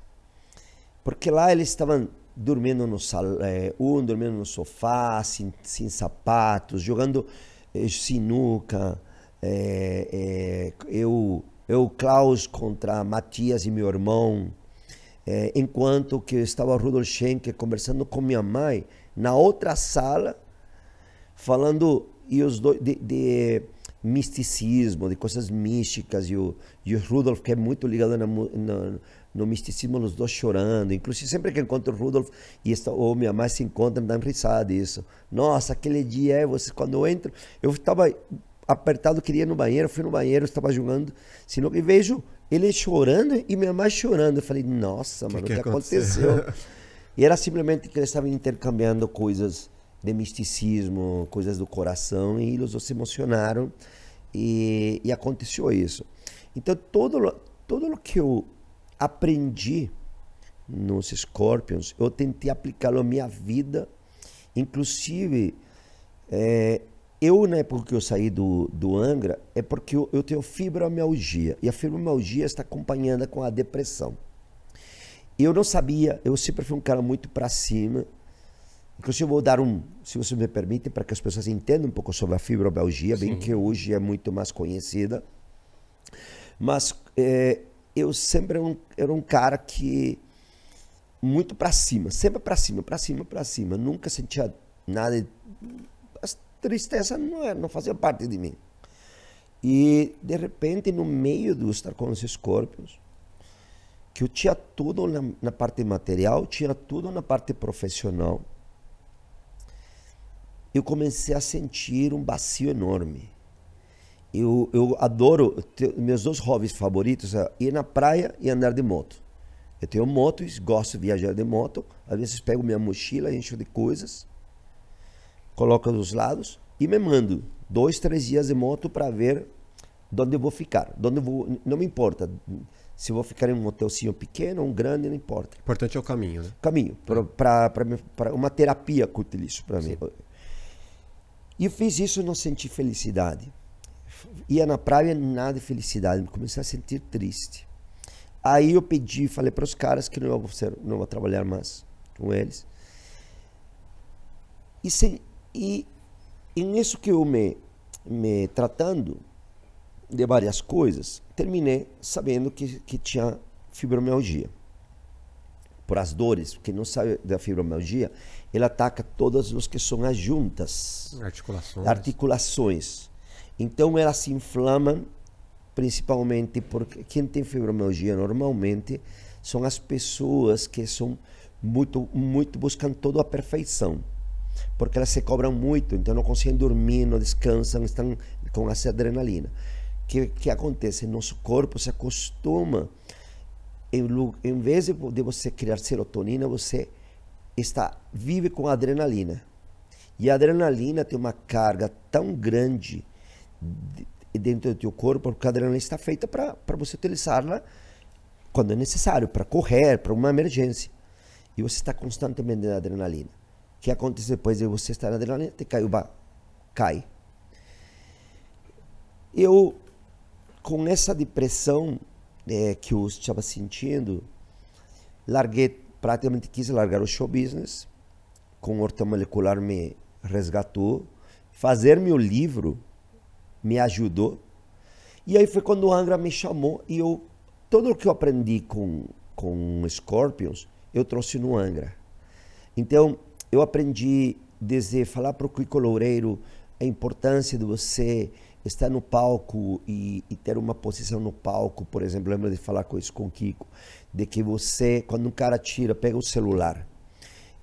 Porque lá eles estavam dormindo no salão, é, um dormindo no sofá, sem, sem sapatos, jogando é, sinuca. É, eu, eu, Klaus contra Matias e meu irmão. enquanto que estava Rudolf Schenker conversando com minha mãe na outra sala, falando e os dois de, de misticismo, de coisas místicas, e o, e o Rudolf, que é muito ligado na, na, no misticismo, os dois chorando. Inclusive, sempre que encontro o Rudolf e esta, ou minha mãe se encontram, dão risada disso. Nossa, aquele dia, é, você, quando eu entro, eu estava apertado, queria ir no banheiro, fui no banheiro, estava jogando, que vejo ele chorando e minha mãe chorando. Eu falei, nossa, mano, o que, que, aconteceu? aconteceu? e era simplesmente que eles estavam intercambiando coisas de misticismo, coisas do coração, e eles se emocionaram e, e aconteceu isso. Então, todo, todo o que eu aprendi nos Scorpions, eu tentei aplicá-lo à minha vida. Inclusive, é, eu, na época que eu saí do, do Angra, é porque eu, eu tenho fibromialgia. E a fibromialgia está acompanhada com a depressão. Eu não sabia, eu sempre fui um cara muito para cima. Inclusive, eu vou dar um, se você me permite, para que as pessoas entendam um pouco sobre a fibromialgia, bem que hoje é muito mais conhecida. Mas é, eu sempre era um, era um cara que muito para cima, sempre para cima, para cima, para cima. Nunca sentia nada. De, a tristeza não, era, não fazia parte de mim. E de repente, no meio de estar com os escorpios, que eu tinha tudo na, na parte material, tinha tudo na parte profissional, eu comecei a sentir um vazio enorme eu, eu adoro, meus dois hobbies favoritos é ir na praia e andar de moto. Eu tenho moto e gosto de viajar de moto. Às vezes pego minha mochila, encho de coisas, coloco dos lados e me mando dois, três dias de moto para ver onde eu vou ficar. Onde vou, não me importa se vou ficar em um hotelzinho pequeno ou um grande, não importa. O importante é o caminho, né? Caminho, para uma terapia que eu utilizo para mim. E eu fiz isso e não senti felicidade ia na praia, nada de felicidade, comecei a sentir triste. Aí eu pedi, falei para os caras que não vou, ser, não vou trabalhar mais com eles. E, se, e, e nisso que eu me, me tratando de várias coisas, terminei sabendo que, que tinha fibromialgia. Por as dores, quem não sabe da fibromialgia, ele ataca todas os que são as juntas. Articulações. Articulações. Então elas se inflamam principalmente porque quem tem fibromialgia normalmente são as pessoas que são muito muito buscam toda a perfeição porque elas se cobram muito então não conseguem dormir não descansam estão com essa adrenalina que que acontece nosso corpo se acostuma em, em vez de, de você criar serotonina você está vive com adrenalina. E a adrenalina tem uma carga tão grande de- dentro do teu corpo, porque a adrenalina está feita para você utilizá-la quando é necessário, para correr, para uma emergência. E você está constantemente na adrenalina. O que acontece depois de você estar na adrenalina? Te caiu, ba- cai. Eu, com essa depressão eh, que eu estava sentindo, larguei, praticamente quis largar o show business, com o ortomolecular me resgatou, fazer meu livro me ajudou, e aí foi quando o Angra me chamou e eu, tudo o que eu aprendi com, com Scorpions, eu trouxe no Angra. Então, eu aprendi desde falar para o Kiko Loureiro a importância de você estar no palco e, e ter uma posição no palco, por exemplo, lembro de falar com isso com o Kiko, de que você, quando um cara tira, pega o celular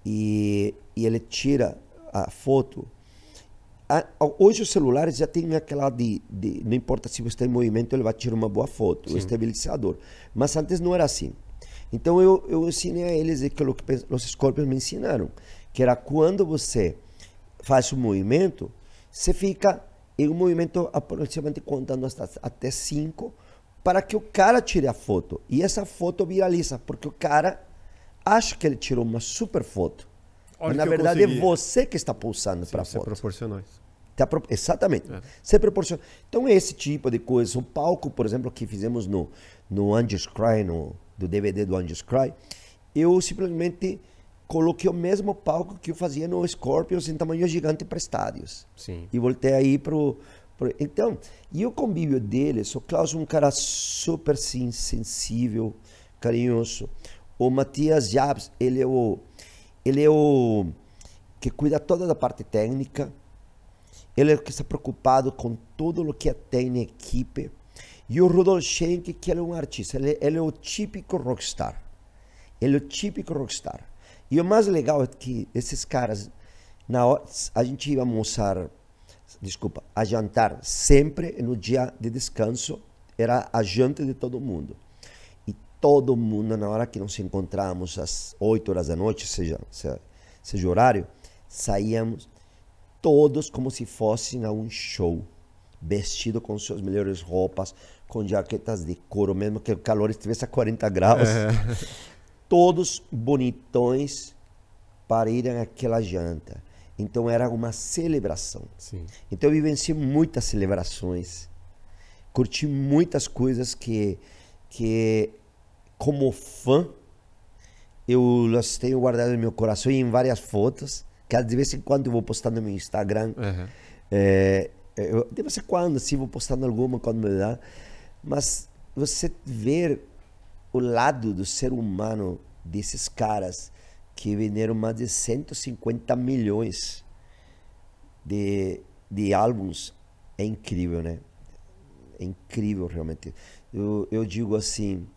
e, e ele tira a foto, a- hoje os celulares já tem aquela de, de- não importa se você está em movimento, ele vai tirar uma boa foto, o estabilizador. Mas antes não era assim. Então eu, eu ensinei a eles aquilo que os Scorpions me ensinaram, que era quando você faz um movimento, você fica em um movimento aproximadamente contando hasta, até cinco para que o cara tire a foto. E essa foto viraliza, porque o cara acha que ele tirou uma super foto. Mas na verdade é você que está pulsando para a você foto. proporcionou isso. Exatamente. É. Você proporciona. Então, esse tipo de coisa. O palco, por exemplo, que fizemos no, no Angels Cry, no, do DVD do Angels Cry, eu simplesmente coloquei o mesmo palco que eu fazia no Scorpions em tamanho gigante para estádios. Sim. E voltei aí pro, pro... Então, e o convívio deles, o Klaus é um cara super sim, sensível, carinhoso. O Matias Jabs, ele é o... Ele é o que cuida toda da parte técnica. Ele é o que está preocupado com tudo o que tem na equipe. E o Rudolf Schenck, que ele é um artista. Ele, ele é o típico rockstar. Ele é o típico rockstar. E o mais legal é que esses caras, na hora, a gente ia almoçar, desculpa, a jantar sempre no dia de descanso, era a janta de todo mundo. E todo mundo, na hora que nos encontramos, às 8 horas da noite, seja, seja, seja horário, saíamos todos como se fossem a um show, vestido com suas melhores roupas, com jaquetas de couro, mesmo que o calor estivesse a 40 graus. *laughs* Todos bonitões para irem àquela janta. Então era uma celebração. Sim. Então eu vivenciei muitas celebrações, curti muitas coisas que, que como fã, eu as tenho guardado no meu coração e em várias fotos, que de vez em quando eu vou postando no meu Instagram. Aham. É, eu, de vez em quando, assim, vou postando alguma quando me dá. Mas você ver o lado do ser humano desses caras que venderam mais de 150 milhões de, de álbuns é incrível, né? É incrível, realmente. Eu, eu digo assim,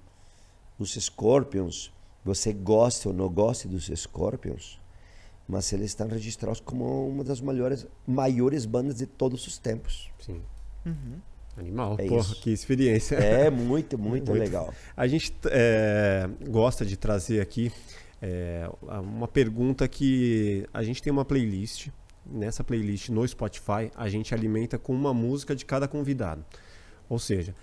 os Scorpions, você gosta ou não gosta dos Scorpions, mas eles estão registrados como uma das maiores, maiores bandas de todos os tempos. Sim. Animal. É Porra, isso. que experiência. É muito, muito, *laughs* Muito. legal. A gente é, gosta de trazer aqui é, uma pergunta que a gente tem uma playlist. Nessa playlist no Spotify, a gente alimenta com uma música de cada convidado. Ou seja,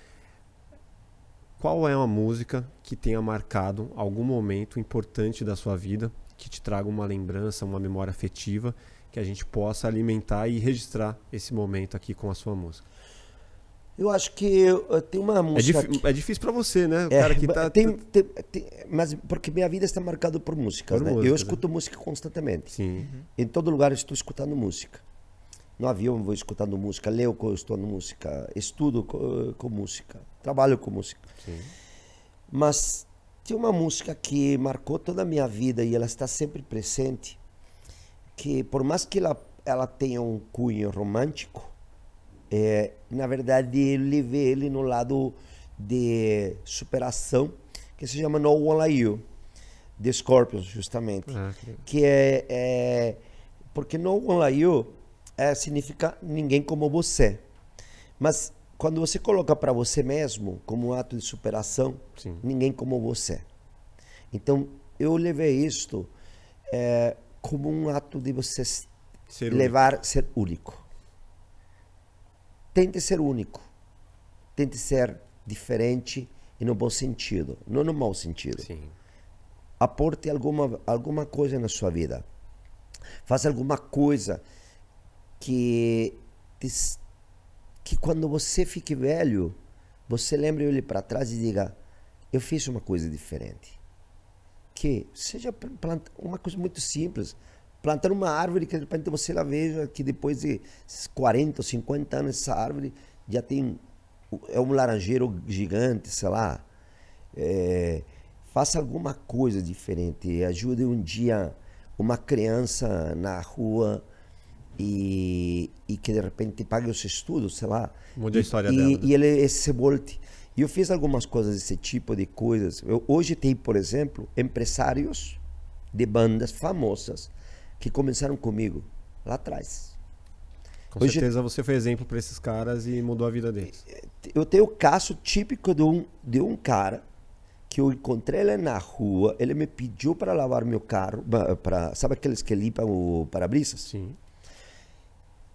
qual é uma música que tenha marcado algum momento importante da sua vida, que te traga uma lembrança, uma memória afetiva, que a gente possa alimentar e registrar esse momento aqui com a sua música? Eu acho que eh, tem uma É, música. difí- que- é difícil para você, né? O É, cara que tá. tem, tem- tem- mas porque minha vida está marcada por músicas, Por né? músicas, eu né? escuto música constantemente. Sim. Em todo lugar eu estou escutando música. No avião eu vou escutando música, leio com escutando música, estudo com, com música, trabalho com música. Sim. Mas tem uma música que marcou toda a minha vida e ela está sempre presente, que por mais que ela, ela tenha um cunho romântico, é, na verdade eu levei ele no lado de superação, que se chama No One Like You, de Scorpions, justamente Ah, que- que é, é porque no one like you é, significa ninguém como você. Mas quando você coloca para você mesmo como um ato de superação, Sim. ninguém como você. Então eu levei isto é, como um ato de você Ser levar ser único. Tente ser único. Tente ser diferente e no bom sentido, não no mau sentido. Sim. Aporte alguma, alguma coisa na sua vida. Faça alguma coisa que, que quando você fique velho, você lembre olhe para trás e diga: Eu fiz uma coisa diferente. Que seja uma coisa muito simples. Plantar uma árvore que de repente você lá veja que depois de 40 ou 50 anos essa árvore já tem é um laranjeiro gigante, sei lá. É, faça alguma coisa diferente. Ajude um dia uma criança na rua e, e que de repente pague os estudos, sei lá. Mude a E- história e, dela, né? E ele se volte. E eu fiz algumas coisas desse tipo de coisas. Eu, hoje tem, por exemplo, empresários de bandas famosas que começaram comigo lá atrás. Com Hoje- certeza você foi exemplo para esses caras e mudou a vida deles. eu tenho o caso típico de um, de um cara que eu encontrei ele na rua, ele me pediu para lavar meu carro, para sabe aqueles que limpam o para-brisas? Sim.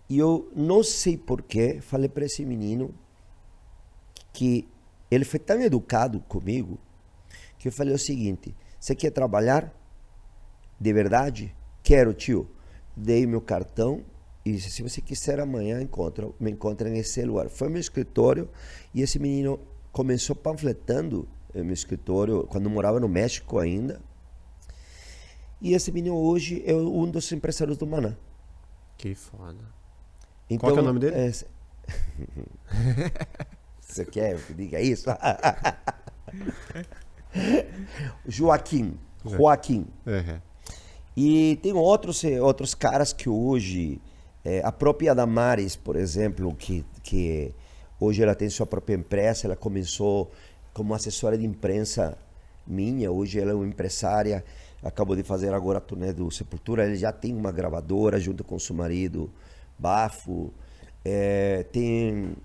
E eu não sei porquê, falei para esse menino que ele foi tão educado comigo que eu falei o seguinte: você quer trabalhar de verdade? Quero, tio. Dei meu cartão e disse: se você quiser amanhã encontra, me encontra nesse lugar. Foi meu escritório e esse menino começou panfletando no meu escritório quando morava no México ainda. E esse menino hoje é um dos empresários do Maná. Que foda. Então, que é o nome dele? é, *laughs* Você quer que diga isso? *laughs* Joaquim. Joaquim. É. E tem outros, eh, outros caras que hoje, eh, a própria Damares, por exemplo, que, que hoje ela tem sua própria empresa, ela começou como assessora de imprensa minha, hoje ela é uma empresária, acabou de fazer agora a turnê do Sepultura, ele já tem uma gravadora junto com seu marido, Bafo, eh, tem,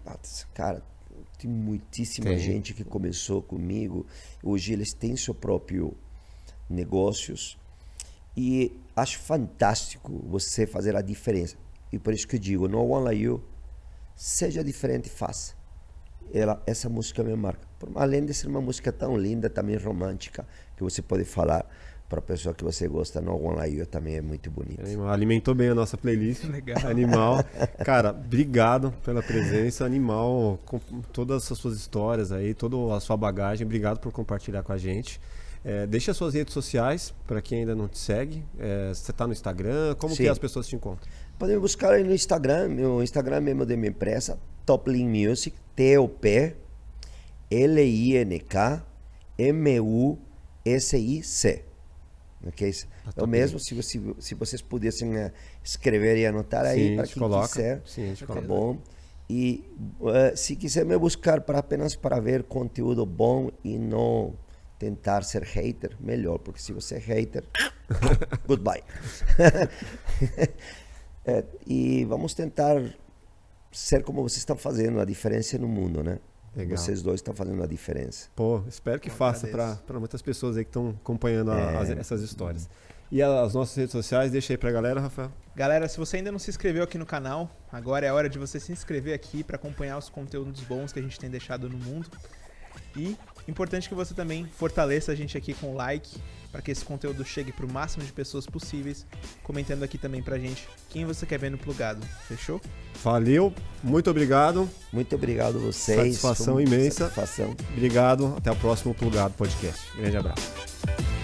cara, tem muitíssima Tem. gente que começou comigo, hoje eles têm seu próprio negócios e acho fantástico você fazer a diferença. E por isso que eu digo, No One Like You, seja diferente, faça. Ela, essa música me marca. Por- além de ser uma música tão linda, também romântica, que você pode falar para a pessoa que você gosta, No One Like You também é muito bonito. Animal. Alimentou bem a nossa playlist. *laughs* Legal. Animal. *laughs* Cara, obrigado pela presença. Animal, com todas as suas histórias aí, toda a sua bagagem. Obrigado por compartilhar com a gente. É, deixa suas redes sociais para quem ainda não te segue. É, você tá no Instagram? Como que Sim. as pessoas te encontram? Podem me buscar aí no Instagram, meu Instagram mesmo de minha empresa, Toplin Music, T-O-P, L-I-N-K, M-U-S-I-C. Ok? É o mesmo, se, você, se vocês pudessem eh, escrever e anotar aí Sim, para quem coloca. quiser. Sim, Tá coloca. bom? E eh, se quiser me buscar para apenas para ver conteúdo bom e não tentar ser hater, melhor, porque se você é hater, *laughs* goodbye. *laughs* É, e vamos tentar ser como vocês estão fazendo, a diferença no mundo, né? Legal. Vocês dois estão fazendo a diferença. Pô, espero que faça para muitas pessoas aí que estão acompanhando a- É. as- essas histórias. E as nossas redes sociais, deixa aí pra galera, Rafael. Galera, se você ainda não se inscreveu aqui no canal, agora é a hora de você se inscrever aqui para acompanhar os conteúdos bons que a gente tem deixado no mundo. E importante que você também fortaleça a gente aqui com o like, para que esse conteúdo chegue para o máximo de pessoas possíveis, comentando aqui também pra gente quem você quer ver no plugado. Fechou? Valeu, muito obrigado. Muito obrigado a vocês. Satisfação imensa. Satisfação. Obrigado. Até o próximo Plugado Podcast. Grande abraço.